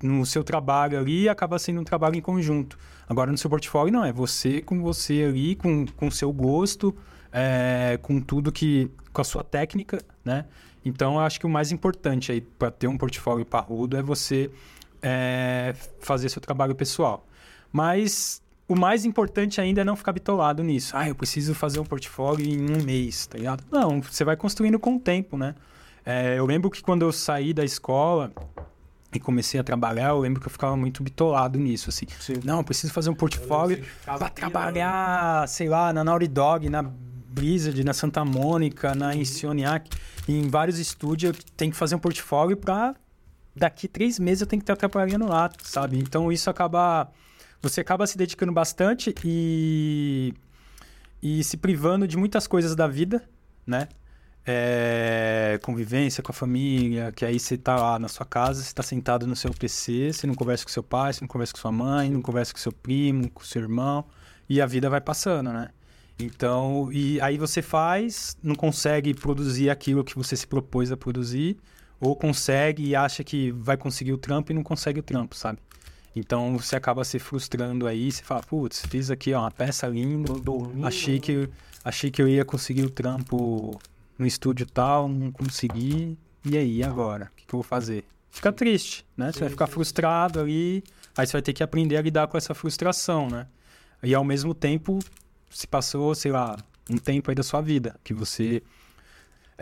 no seu trabalho ali e acaba sendo um trabalho em conjunto. Agora, no seu portfólio, não. É você com você ali, com o seu gosto, é, com tudo que... com a sua técnica, né? Então, eu acho que o mais importante aí para ter um portfólio parrudo é você é, fazer seu trabalho pessoal. Mas o mais importante ainda é não ficar bitolado nisso. Ah, eu preciso fazer um portfólio em um mês, tá ligado? Não, você vai construindo com o tempo, né? É, eu lembro que quando eu saí da escola e comecei a trabalhar, eu lembro que eu ficava muito bitolado nisso, assim. Sim. Não, eu preciso fazer um portfólio pra trabalhar, sei lá, na Naughty Dog, na Blizzard, na Santa Mônica, na Insomniac, em vários estúdios, eu tenho que fazer um portfólio pra daqui três meses eu tenho que estar trabalhando lá, sabe? Então isso acaba. Você acaba se dedicando bastante e. e se privando de muitas coisas da vida, né? É, convivência com a família, que aí você tá lá na sua casa, você tá sentado no seu PC, você não conversa com seu pai, você não conversa com sua mãe, não conversa com seu primo, com seu irmão, e a vida vai passando, né? Então, e aí você faz, não consegue produzir aquilo que você se propôs a produzir, ou consegue e acha que vai conseguir o trampo e não consegue o trampo, sabe? Então você acaba se frustrando aí, você fala, putz, fiz aqui ó, uma peça linda, achei que, achei que eu ia conseguir o trampo no estúdio tal, não consegui, e aí, agora? O que, que eu vou fazer? Fica triste, né? Você vai ficar frustrado ali, aí você vai ter que aprender a lidar com essa frustração, né? E ao mesmo tempo se passou, sei lá, um tempo aí da sua vida, que você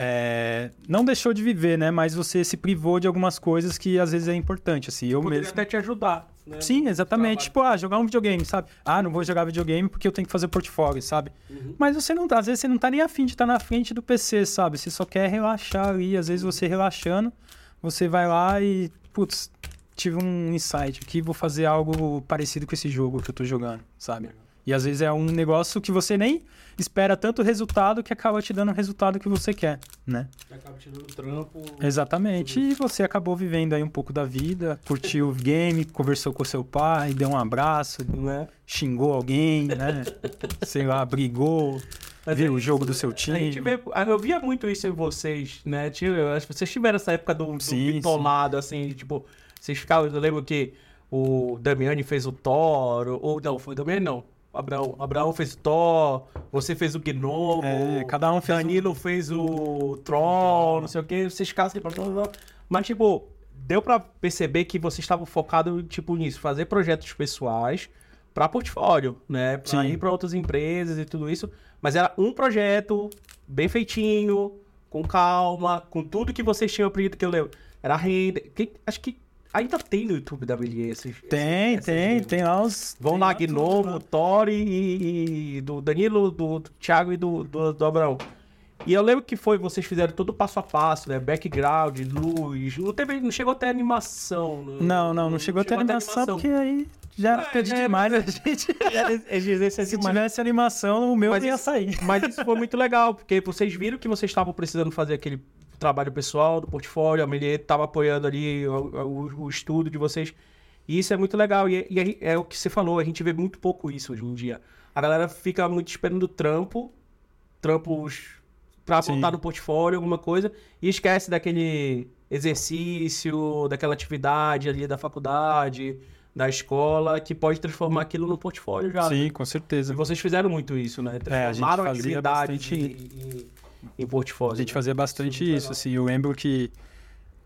é, não deixou de viver, né? Mas você se privou de algumas coisas que às vezes é importante, assim. Eu Poderia mesmo. até te ajudar. Né? Sim, exatamente. Tipo, ah, jogar um videogame, sabe? Ah, não vou jogar videogame porque eu tenho que fazer portfólio, sabe? Uhum. Mas você não tá, às vezes você não tá nem afim de estar na frente do PC, sabe? Você só quer relaxar ali. Às vezes você relaxando, você vai lá e, putz, tive um insight aqui, vou fazer algo parecido com esse jogo que eu tô jogando, sabe? E às vezes é um negócio que você nem espera tanto resultado que acaba te dando o resultado que você quer, né? Acaba te dando trampo. Exatamente. E você acabou vivendo aí um pouco da vida, curtiu o game, conversou com seu pai, deu um abraço, Né? xingou alguém, né? Sei lá, brigou, Mas viu é o jogo do seu time. vê, ah, eu via muito isso em vocês, né? Eu acho que vocês tiveram essa época do, do Sim, bitolado, assim, tipo, vocês ficavam, eu lembro que o Damiani fez o Thor, ou não, foi o Damiani não. Abraão, Abraão fez o Thor, você fez o Gnomo, É, cada um fez um- Danilo fez o Troll, não sei o que, vocês blá. mas tipo, deu pra perceber que vocês estavam focados, tipo, nisso, fazer projetos pessoais pra portfólio, né? Pra Sim. ir pra outras empresas e tudo isso, mas era um projeto bem feitinho, com calma, com tudo que vocês tinham aprendido que eu lembro. Era renda, que, acho que ainda tem no YouTube da Melier esses... Tem, esses- tem, esses- tem lá os. Vão lá, Gnomo, né? Tori e, e do Danilo, do, do Thiago e do, do, do Abraão. E eu lembro que foi, vocês fizeram todo passo a passo, né? Background, luz. Não, teve, não chegou até animação. né? Não, não, não chegou até animação, porque aí já era Ah, é, demais. A gente. Exigência Se demais. tivesse animação, o meu Mas não ia isso- sair. Mas isso foi muito legal, porque vocês viram que vocês estavam precisando fazer aquele trabalho pessoal do portfólio, a Melier estava apoiando ali o, o- o estudo de vocês. E isso é muito legal. E, e aí é o que você falou, a gente vê muito pouco isso hoje em dia. A galera fica muito esperando trampo, trampos Sim. botar no portfólio, alguma coisa, e esquece daquele exercício, daquela atividade ali da faculdade, da escola, que pode transformar aquilo no portfólio já. né? Sim, com E certeza. vocês fizeram muito isso, né? É, a gente Transformaram fazia atividades bastante- em, em, em portfólio. A gente né? fazia bastante Isso isso, legal. assim. Eu lembro que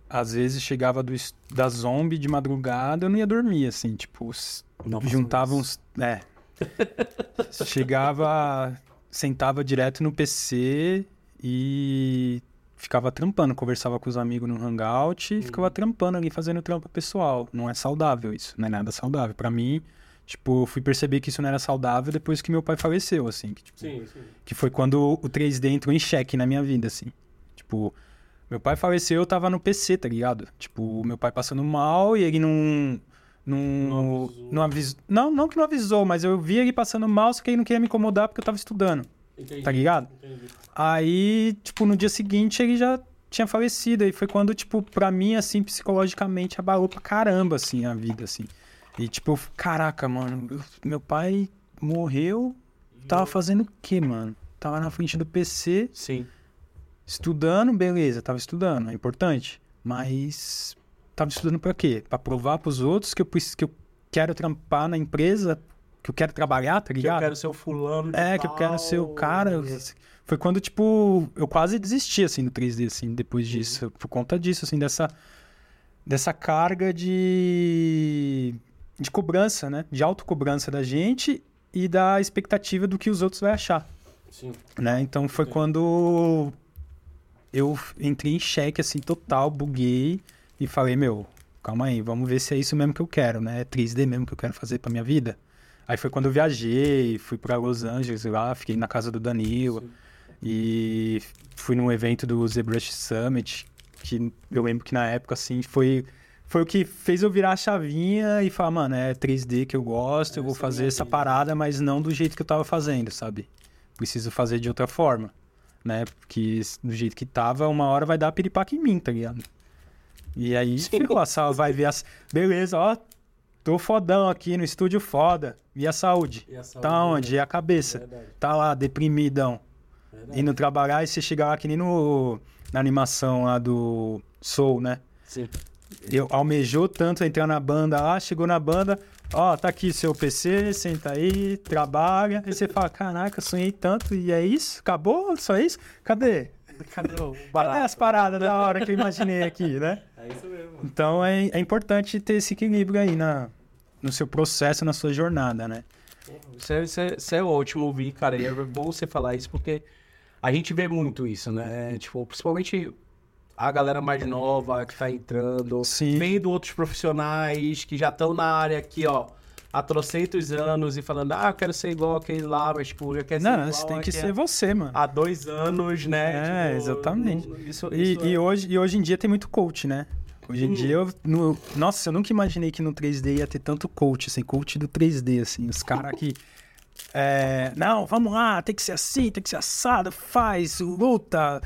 às vezes chegava do, da zombie de madrugada, eu não ia dormir, assim, tipo, Não juntava uns. É. Chegava, sentava direto no PC e ficava trampando, conversava com os amigos no Hangout e Uhum. ficava trampando ali, fazendo trampo pessoal. Não é saudável isso, não é nada saudável. Pra mim, tipo, eu fui perceber que isso não era saudável depois que meu pai faleceu, assim. Que, tipo, Sim, sim. que foi quando o 3D entrou em xeque na minha vida, assim. Tipo, meu pai faleceu, eu tava no PC, tá ligado? Tipo, meu pai passando mal e ele não. Não, Não avisou. não avisou. Não, não que não avisou, mas eu vi ele passando mal, só que ele não queria me incomodar porque eu tava estudando, Entendi. tá ligado? Entendi. Aí, tipo, no dia seguinte ele já tinha falecido. Aí foi quando, tipo, pra mim, assim, psicologicamente abalou pra caramba, assim, a vida, assim. E, tipo, eu, caraca, mano, eu- meu pai morreu, tava fazendo o quê, mano? Tava na frente do PC, Sim. estudando, beleza, tava estudando, é importante. Mas tava estudando pra quê? Pra provar pros outros que eu, preciso- que eu quero trampar na empresa, que eu quero trabalhar, tá Que eu ligado? quero ser o fulano É, que eu quero ser o cara. Foi quando, tipo, eu quase desisti, assim, do 3D, assim, depois disso. Por conta disso, assim, dessa, dessa carga de, de cobrança, né? De autocobrança da gente e da expectativa do que os outros vão achar, Sim. né? Então foi Sim. quando eu entrei em xeque, assim, total, buguei e falei, meu, calma aí, vamos ver se é isso mesmo que eu quero, né? É 3D mesmo que eu quero fazer pra minha vida. Aí foi quando eu viajei, fui pra Los Angeles lá, fiquei na casa do Danilo Sim. e fui num evento do ZBrush Summit, que eu lembro que na época, assim, foi, foi o que fez eu virar a chavinha e falar, mano, é 3D que eu gosto, eu vou é fazer essa vida. parada, mas não do jeito que eu tava fazendo, sabe? Preciso fazer de outra forma, né? Porque do jeito que tava, uma hora vai dar piripaque em mim, tá ligado? E aí ficou a sala, vai ver as... Beleza, ó, tô fodão aqui no estúdio foda. E a saúde? E a saúde, Tá onde? E a cabeça? Verdade. Tá lá, deprimidão. Verdade. Indo trabalhar e você chegar lá que nem no, na animação lá do Soul, né? Sim. Eu almejou tanto entrar na banda lá, chegou na banda, ó, tá aqui seu PC, senta aí, trabalha. Aí você fala, caraca, sonhei tanto e é isso? Acabou? Só isso? Cadê? Cadê o Cadê barato? as paradas da hora que eu imaginei aqui, né? É isso mesmo. Então é, é importante ter esse equilíbrio aí na, no seu processo, na sua jornada, né? Isso é, isso, é, isso é ótimo ouvir, cara. E é bom você falar isso porque a gente vê muito isso, né? Tipo, principalmente a galera mais nova que tá entrando, Sim. vendo outros profissionais que já estão na área aqui, ó, há trocentos anos e falando, ah, eu quero ser igual aquele lá, mas, tipo, já quer ser Não, você tem que ser você, mano. há dois anos, né? É, Tipo, exatamente. Isso, E, isso e é- hoje, e hoje em dia tem muito coach, né? Hoje em dia, eu, no- nossa, eu nunca imaginei que no 3D ia ter tanto coach, assim, coach do 3D, assim, os caras que. é, não, vamos lá, tem que ser assim, tem que ser assado, faz, luta.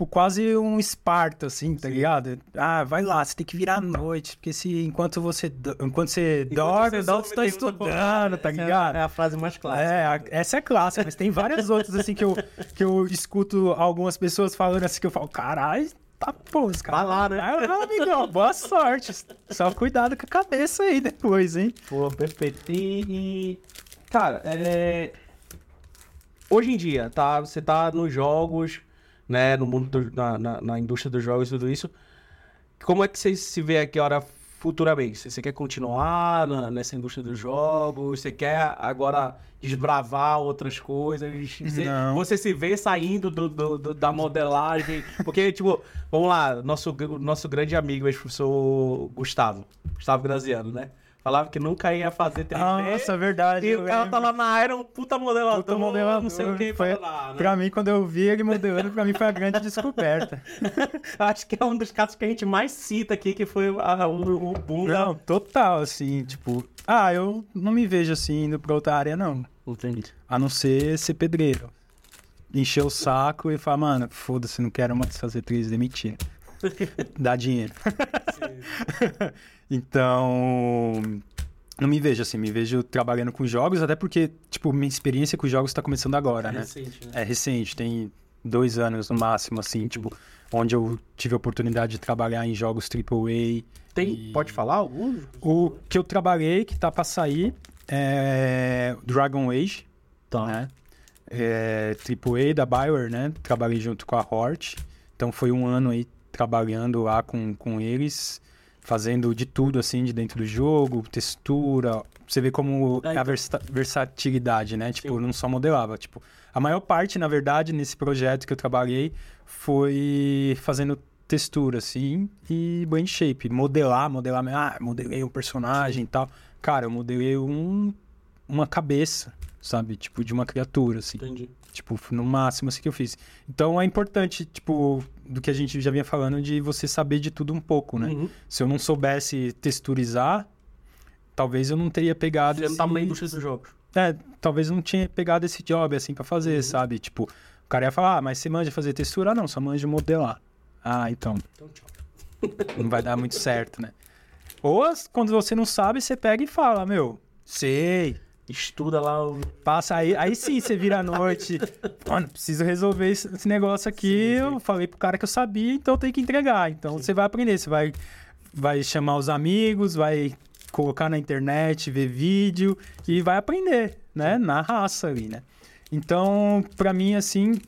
Tipo, quase um Esparta, assim, tá ligado? Ah, vai lá, você tem que virar à noite, porque se enquanto você, enquanto você dorme, você tá tem outra estudando, tá é- ligado? É a frase mais clássica. É, a- essa é clássica, mas tem várias outras, assim, que eu, que eu escuto algumas pessoas falando assim, que eu falo, caralho, tá pô, os caras. Vai lá, né? Vai lá, amigão, boa sorte. Só cuidado com a cabeça aí depois, hein? Pô, perfeito. E, cara, é... hoje em dia, tá? Você tá nos jogos, né? No mundo, do- na, na, na indústria dos jogos e tudo isso. Como é que você se vê aqui, hora futuramente? Você quer continuar na- nessa indústria dos jogos? Você quer agora desbravar outras coisas? Você, você se vê saindo do, do- do- da modelagem? Porque, tipo, vamos lá, nosso, nosso grande amigo, ex-professor Gustavo, Gustavo Graziano, né? Falava que nunca ia fazer 3D. Nossa, verdade. E o cara tá lá na Iron, puta modelador, Puta modelador, não sei o que, foi- lá, né? Pra mim, quando eu vi ele modelando, pra mim foi a grande descoberta. Acho que é um dos casos que a gente mais cita aqui, que foi a- o, o boom. Não, total, assim, tipo... Ah, eu não me vejo, assim, indo pra outra área, não. Entendi. A não ser ser pedreiro. Encher o saco e falar, mano, foda-se, não quero mais fazer 3D, mentira. Dá dinheiro. então, não me vejo assim, me vejo trabalhando com jogos, até porque, tipo, minha experiência com jogos tá começando agora, né? recente, né? É recente, tem dois anos no máximo, assim, tipo, onde eu tive a oportunidade de trabalhar em jogos AAA. Tem, E- pode falar alguns? O que eu trabalhei, que tá pra sair, é Dragon Age, Tá. né? É, AAA da Bioware, né? Trabalhei junto com a Hort. Então foi um ano aí trabalhando lá com, com eles, fazendo de tudo assim de dentro do jogo, textura. Você vê como É, a versa- versatilidade, né? Tipo, eu não só modelava. Tipo, a maior parte, na verdade, nesse projeto que eu trabalhei foi fazendo textura, assim, e brain shape. Modelar, modelar. Ah, modelei um personagem e tal. Cara, eu modelei um, uma cabeça, sabe? Tipo, de uma criatura, assim. Entendi. Tipo, no máximo assim que eu fiz. Então é importante, tipo, do que a gente já vinha falando, de você saber de tudo um pouco, né? Uhum. Se eu não soubesse texturizar, talvez eu não teria pegado Você não tá esse- indústria dos jogos. É, talvez eu não tinha pegado esse job assim pra fazer, Uhum. sabe? Tipo, o cara ia falar, ah, mas você manja fazer textura? Ah, não, só manja modelar. Ah, então, Então, tchau. não vai dar muito certo, né? Ou quando você não sabe, você pega e fala, meu, sei, Estuda lá o... Passa aí, aí sim você vira à noite. Mano, preciso resolver esse, esse negócio aqui. Eu falei pro cara que eu sabia, então tem que entregar. Então você vai aprender, você vai, vai chamar os amigos, vai colocar na internet, ver vídeo e vai aprender, né? Na raça ali, né? Então, pra mim, assim,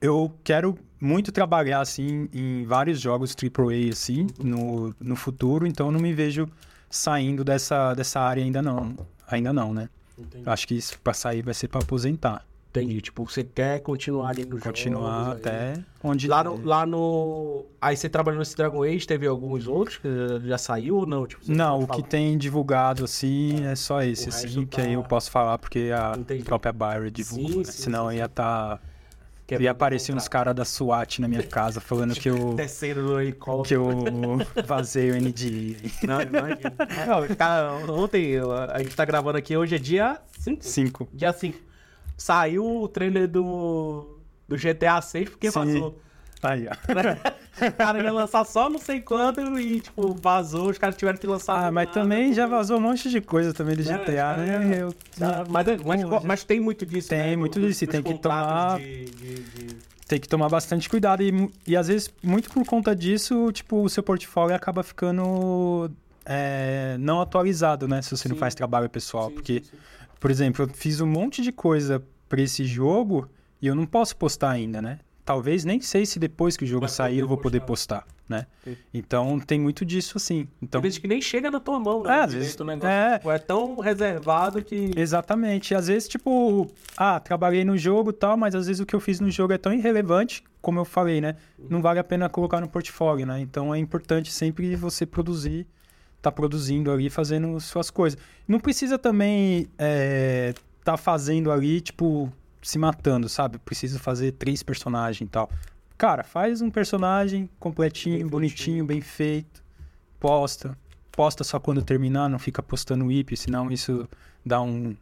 eu quero muito trabalhar, assim, em vários jogos AAA, assim, no, no futuro. Então, eu não me vejo saindo dessa, dessa área ainda não. Ainda não, né? Entendi. Acho que isso pra sair vai ser pra aposentar. Entendi. Tipo, você quer continuar ali no Continuar jogos, aí. até onde. Lá no, lá no... Aí você trabalhou nesse Dragon Age, teve alguns outros que já saiu ou não? Tipo, Não, o que falar? tem divulgado assim é só esse, assim, que aí tá- eu posso falar porque a Entendi. própria Byron divulga. Sim, né? sim, Senão sim, ia tá. Que é tudo aparecer uns caras da SWAT na minha casa falando que eu. Descendo no helicóptero. que eu vazei o NDI. Não, imagina. Não, cara, ontem, a gente tá gravando aqui, hoje é dia 5. Cinco. Dia 5. Saiu o trailer do, do GTA 6 porque Sim. Vazou. Aí, ó. O cara ia lançar só não sei quanto e, tipo, vazou. Os caras tiveram que lançar. Ah, mas nada. também já vazou um monte de coisa também É, GTA, é, né? Eu- Ah, Mas, mas, mas tem muito disso. Tem né, muito disso, tem que tomar- De, de, de- tem que tomar bastante cuidado e, e às vezes, muito por conta disso, tipo, o seu portfólio acaba ficando é, não atualizado, né? Se você não Sim. faz trabalho pessoal. Sim, porque, sim, por exemplo, eu fiz um monte de coisa pra esse jogo e eu não posso postar ainda, né? Talvez nem sei se depois que o jogo sair eu vou poder postar. postar, né? Sim. Então tem muito disso assim. Então, vezes que nem chega na tua mão, né? É, às vezes- o negócio. é. É tão reservado que. Exatamente. Às vezes, tipo, ah, trabalhei no jogo e tal, mas às vezes o que eu fiz no jogo é tão irrelevante, como eu falei, né? Não vale a pena colocar no portfólio, né? Então é importante sempre você produzir, tá produzindo ali, fazendo suas coisas. Não precisa também é, tá fazendo ali, tipo, se matando, sabe? Precisa fazer três personagens e tal. Cara, faz um personagem completinho, Bem bonitinho, bem feito, posta. Posta só quando terminar, não fica postando IP, senão isso dá um,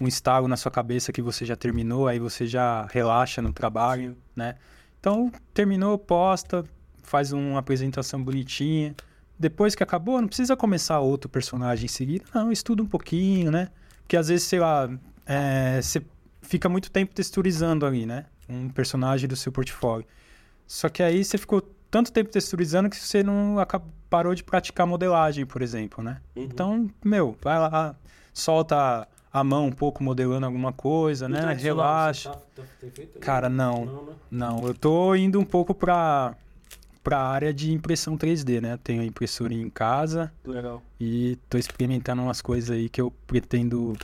um estalo na sua cabeça que você já terminou, aí você já relaxa no trabalho, né? Então, terminou, posta, faz uma apresentação bonitinha. Depois que acabou, não precisa começar outro personagem em seguida. Não, estuda um pouquinho, né? Porque às vezes, sei lá, é, você fica muito tempo texturizando ali, né? Um personagem do seu portfólio. Só que aí você ficou tanto tempo texturizando que você não parou de praticar modelagem, por exemplo, né? Uhum. Então, meu, vai lá, solta a mão um pouco modelando alguma coisa, né? Relaxa. Tá- tá- feito? Cara, não. Não, né? Não, eu tô indo um pouco pra, pra área de impressão 3D, né? Tenho a impressora em casa Legal. e tô experimentando umas coisas aí que eu pretendo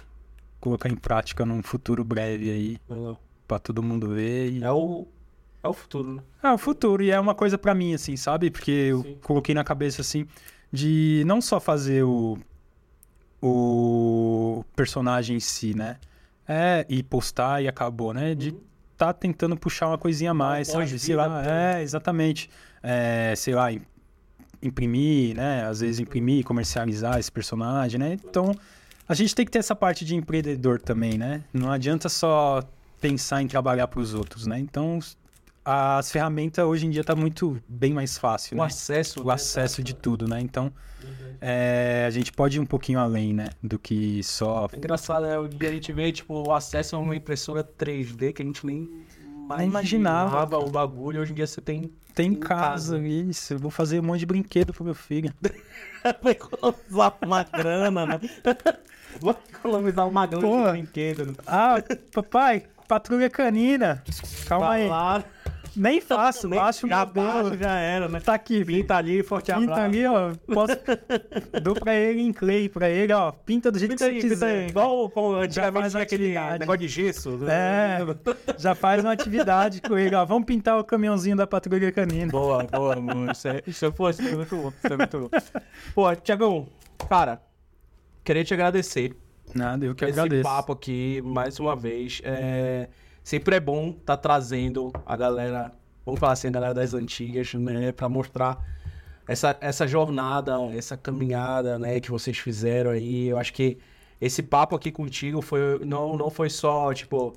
colocar em prática num futuro breve aí, Legal. pra todo mundo ver. E... É o. É o futuro, né? É o futuro, e é uma coisa pra mim, assim, sabe? Porque eu Sim. coloquei na cabeça, assim, de não só fazer o, o personagem em si, né? É, e postar e acabou, né? De Uhum. tá tentando puxar uma coisinha a mais, sabe? Sei lá, pra- é, exatamente. É, sei lá, im- imprimir, né? Às vezes imprimir, comercializar esse personagem, né? Então, a gente tem que ter essa parte de empreendedor também, né? Não adianta só pensar em trabalhar para os outros, né? Então, as ferramentas hoje em dia tá muito bem mais fácil, O né? acesso. O né? acesso de tudo, né? Então, Uhum. é, a gente pode ir um pouquinho além, né? Do que só É engraçado, né? O dia a gente vê, tipo, o acesso a uma impressora 3D que a gente nem imaginava. o bagulho. Hoje em dia você tem. Tem em Em casa, casa. isso. Eu vou fazer um monte de brinquedo pro meu filho. Vai economizar uma grana, né? Vou economizar uma grana Pô. de brinquedo. né? Ah, papai, patrulha canina. Calma aí. Nem faço, nem- baixo o já já era, né? Tá aqui, Pinta ali, forte Pinta abraço. ali, ó. Posso... Dou pra ele em clay, pra ele, ó. Pinta do jeito Pinta que aí, você pinta aí. quiser. Igual faz antigamente tinha aquele negócio de gesso. né? É, já faz uma atividade com ele, ó. Vamos pintar o caminhãozinho da patrulha canina. Boa, boa, amor. Isso é, isso é, pô, isso é muito bom. Isso é muito bom. Pô, Tiagão, cara, queria te agradecer. Nada, eu que esse agradeço. papo aqui, mais uma vez. É, sempre é bom estar trazendo a galera, vamos falar assim, a galera das antigas, né? Pra mostrar essa, essa jornada, essa caminhada, né? Que vocês fizeram aí. Eu acho que esse papo aqui contigo foi, não, não foi só, tipo,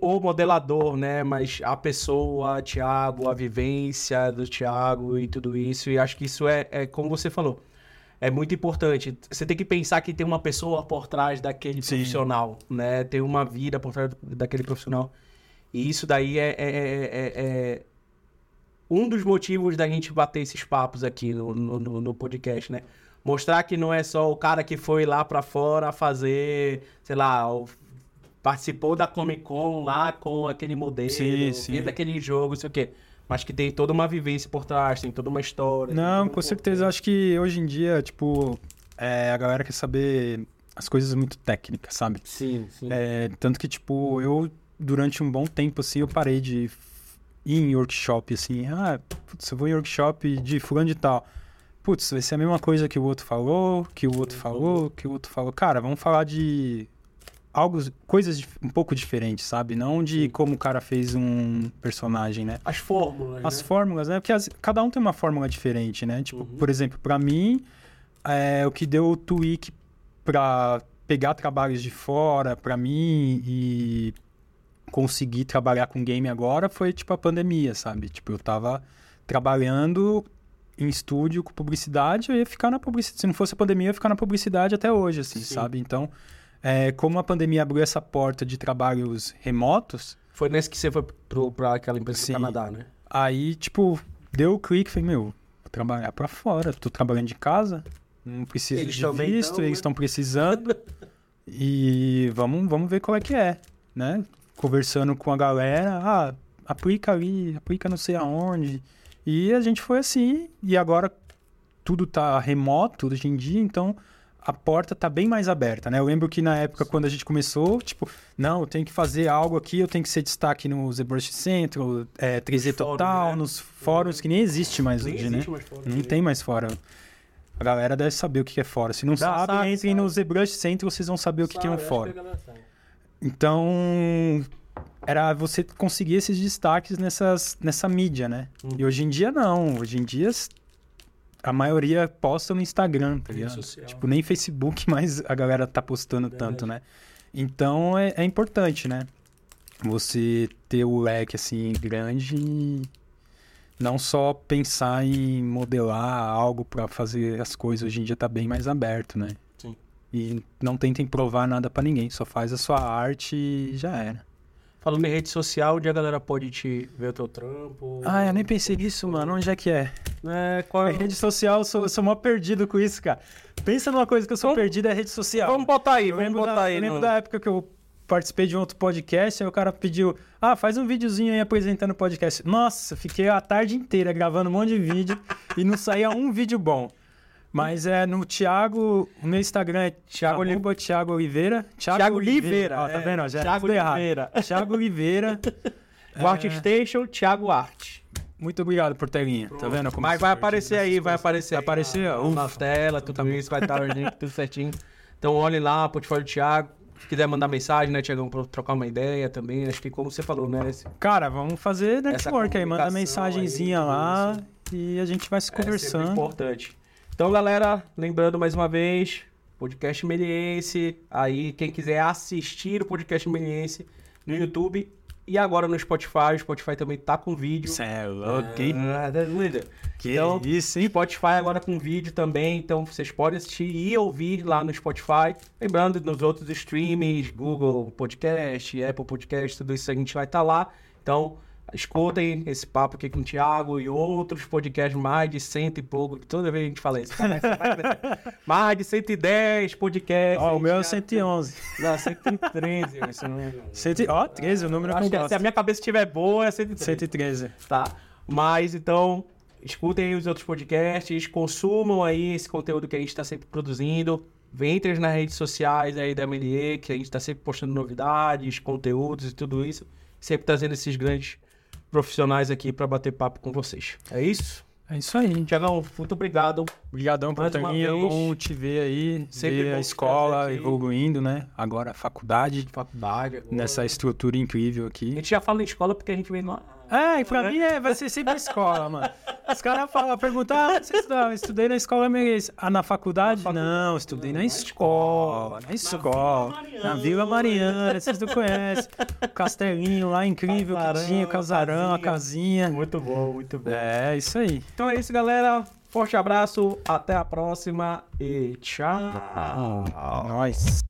o modelador, né? Mas a pessoa, Thiago, a vivência do Thiago e tudo isso. E acho que isso é, é como você falou, é muito importante. Você tem que pensar que tem uma pessoa por trás daquele Sim. profissional, né? Tem uma vida por trás daquele profissional. E isso daí é, é- é- é- é um dos motivos da gente bater esses papos aqui no, no, no- podcast, né? Mostrar que não é só o cara que foi lá pra fora fazer, sei lá, participou da Comic Con lá com aquele modelo, Sim, sim. fez aquele jogo, sei o quê. Mas que tem toda uma vivência por trás, tem toda uma história. Não, com certeza. Eu acho que hoje em dia, tipo, é, a galera quer saber as coisas muito técnicas, sabe? Sim, sim. É, tanto que, tipo, eu, durante um bom tempo, assim, eu parei de ir em workshop, assim. Ah, putz, eu vou em workshop de fulano de tal. Putz, vai ser a mesma coisa que o outro falou, que o outro falou, que o outro falou. Cara, vamos falar de algo, coisas um pouco diferentes, sabe? Não de como o cara fez um personagem, né? As fórmulas, As né? fórmulas, né? Porque as- cada um tem uma fórmula diferente, né? Tipo, Uhum. por exemplo, pra mim, é, o que deu o tweak pra pegar trabalhos de fora pra mim e conseguir trabalhar com game agora foi, tipo, a pandemia, sabe? Tipo, eu tava trabalhando em estúdio com publicidade, eu ia ficar na publicidade. Se não fosse a pandemia, eu ia ficar na publicidade até hoje, assim, Sim. sabe? Então, é, como a pandemia abriu essa porta de trabalhos remotos, Foi nesse que você foi pro, pra aquela empresa Sim. do Canadá, né? Aí, tipo, deu o clique, falei, meu, vou trabalhar pra fora, tô trabalhando de casa, não preciso Eles de visto, tão, eles né? estão precisando. e vamos, vamos ver qual é que é, né? Conversando com a galera, ah, aplica ali, aplica não sei aonde. E a gente foi assim, e agora tudo tá remoto hoje em dia, então a porta tá bem mais aberta, né? Eu lembro que na época, quando a gente começou, tipo, não, eu tenho que fazer algo aqui, eu tenho que ser destaque no ZBrush Centro, é, 3D Fórum, Total, né? nos fóruns, que nem existe mais Nem hoje, existe né? mais fórum, Não né? tem mais fórum. A galera deve saber o que é fórum. Se não Dá, sabe, sabe, entrem sabe. no ZBrush Centro, vocês vão saber o que, que é um Sabe, fórum. sabe. Então, era você conseguir esses destaques nessas, nessa mídia, né? Hum. E hoje em dia não. Hoje em dia a maioria posta no Instagram, tá ligado? Tipo, nem Facebook mais a galera tá postando Verdade. tanto, né? Então é, é importante, né? Você ter o leque assim grande e não só pensar em modelar algo pra fazer as coisas. Hoje em dia tá bem mais aberto, né? Sim. E não tentem provar nada pra ninguém, só faz a sua arte e já era. Falando em rede social, onde a galera pode te ver o teu trampo? Ah, eu nem pensei nisso, mano. Onde é que é? É, qual É rede social, eu sou, eu sou mó perdido com isso, cara. Pensa numa coisa que eu sou Vamos- perdido, é rede social. Vamos botar aí, Eu vamos botar da, aí. eu lembro da época que eu participei de um outro podcast, aí o cara pediu, ah, faz um videozinho aí apresentando o podcast. Nossa, fiquei a tarde inteira gravando um monte de vídeo e não saía um vídeo bom. Mas é no Thiago, o meu Instagram é Thiago, arroba Thiago Oliveira. Thiago Oliveira, Ó, tá é. vendo? ó, Já Thiago. Oliveira. Thiago Oliveira. O ArtStation, Thiago Art. Muito obrigado por telinha. Tá vendo? como Mas vai aparecer aí, vai aparecer Vai aparecer, na, ó. na tela, tudo isso, vai estar link, tudo certinho. Então olhe lá, portfólio do Thiago. Se quiser mandar mensagem, né, Thiagão, pra trocar uma ideia também. Acho que como você falou, né? esse- Cara, vamos fazer network aí. Manda mensagenzinha aí, lá isso. e a gente vai se É sempre conversando. importante. Então, galera, lembrando mais uma vez, podcast Meliense. Aí, quem quiser assistir o podcast Meliense no YouTube e agora no Spotify. O Spotify também tá com vídeo. Cê é louco, hein? Ah, tá. Que Então, isso, hein? Spotify agora com vídeo também, então vocês podem assistir e ouvir lá no Spotify. Lembrando, nos outros streams, Google Podcast, Apple Podcast, tudo isso a gente vai estar lá. Então, escutem esse papo aqui com o Thiago e outros podcasts, mais de cento e pouco. Toda vez a gente fala isso. mais de 110 podcasts. Ó, o meu é o Já- 111. Não, 113. Isso não é... Cento... Ó, 13, o número que Acho que se a minha cabeça estiver boa, é 113 113. tá? Mas então, escutem aí os outros podcasts, consumam aí esse conteúdo que a gente está sempre produzindo. Entrem nas redes sociais aí da MLE, que a gente está sempre postando novidades, conteúdos e tudo isso. Sempre trazendo esses grandes profissionais aqui para bater papo com vocês. É isso? É isso aí. Tiagão, muito obrigado. Obrigadão por ter vindo. Bom te ver aí. Sempre ver a escola evoluindo, né? Agora a faculdade. Faculdade. agora. Nessa estrutura incrível A aqui. gente já fala em escola porque a gente vem lá. É, e pra mim é, vai ser sempre a escola, mano. Os caras falam, perguntam, ah, você estudou? Estudei na escola Menezes. Ah, na faculdade? Não, estudei na escola, na escola, na Vila Mariana, vocês não conhecem. O castelinho lá incrível Casarão, que tinha, o casarão, a casinha. Muito bom, muito bom. É, isso aí. Então é isso, galera. Forte abraço, até a próxima e tchau. Nós.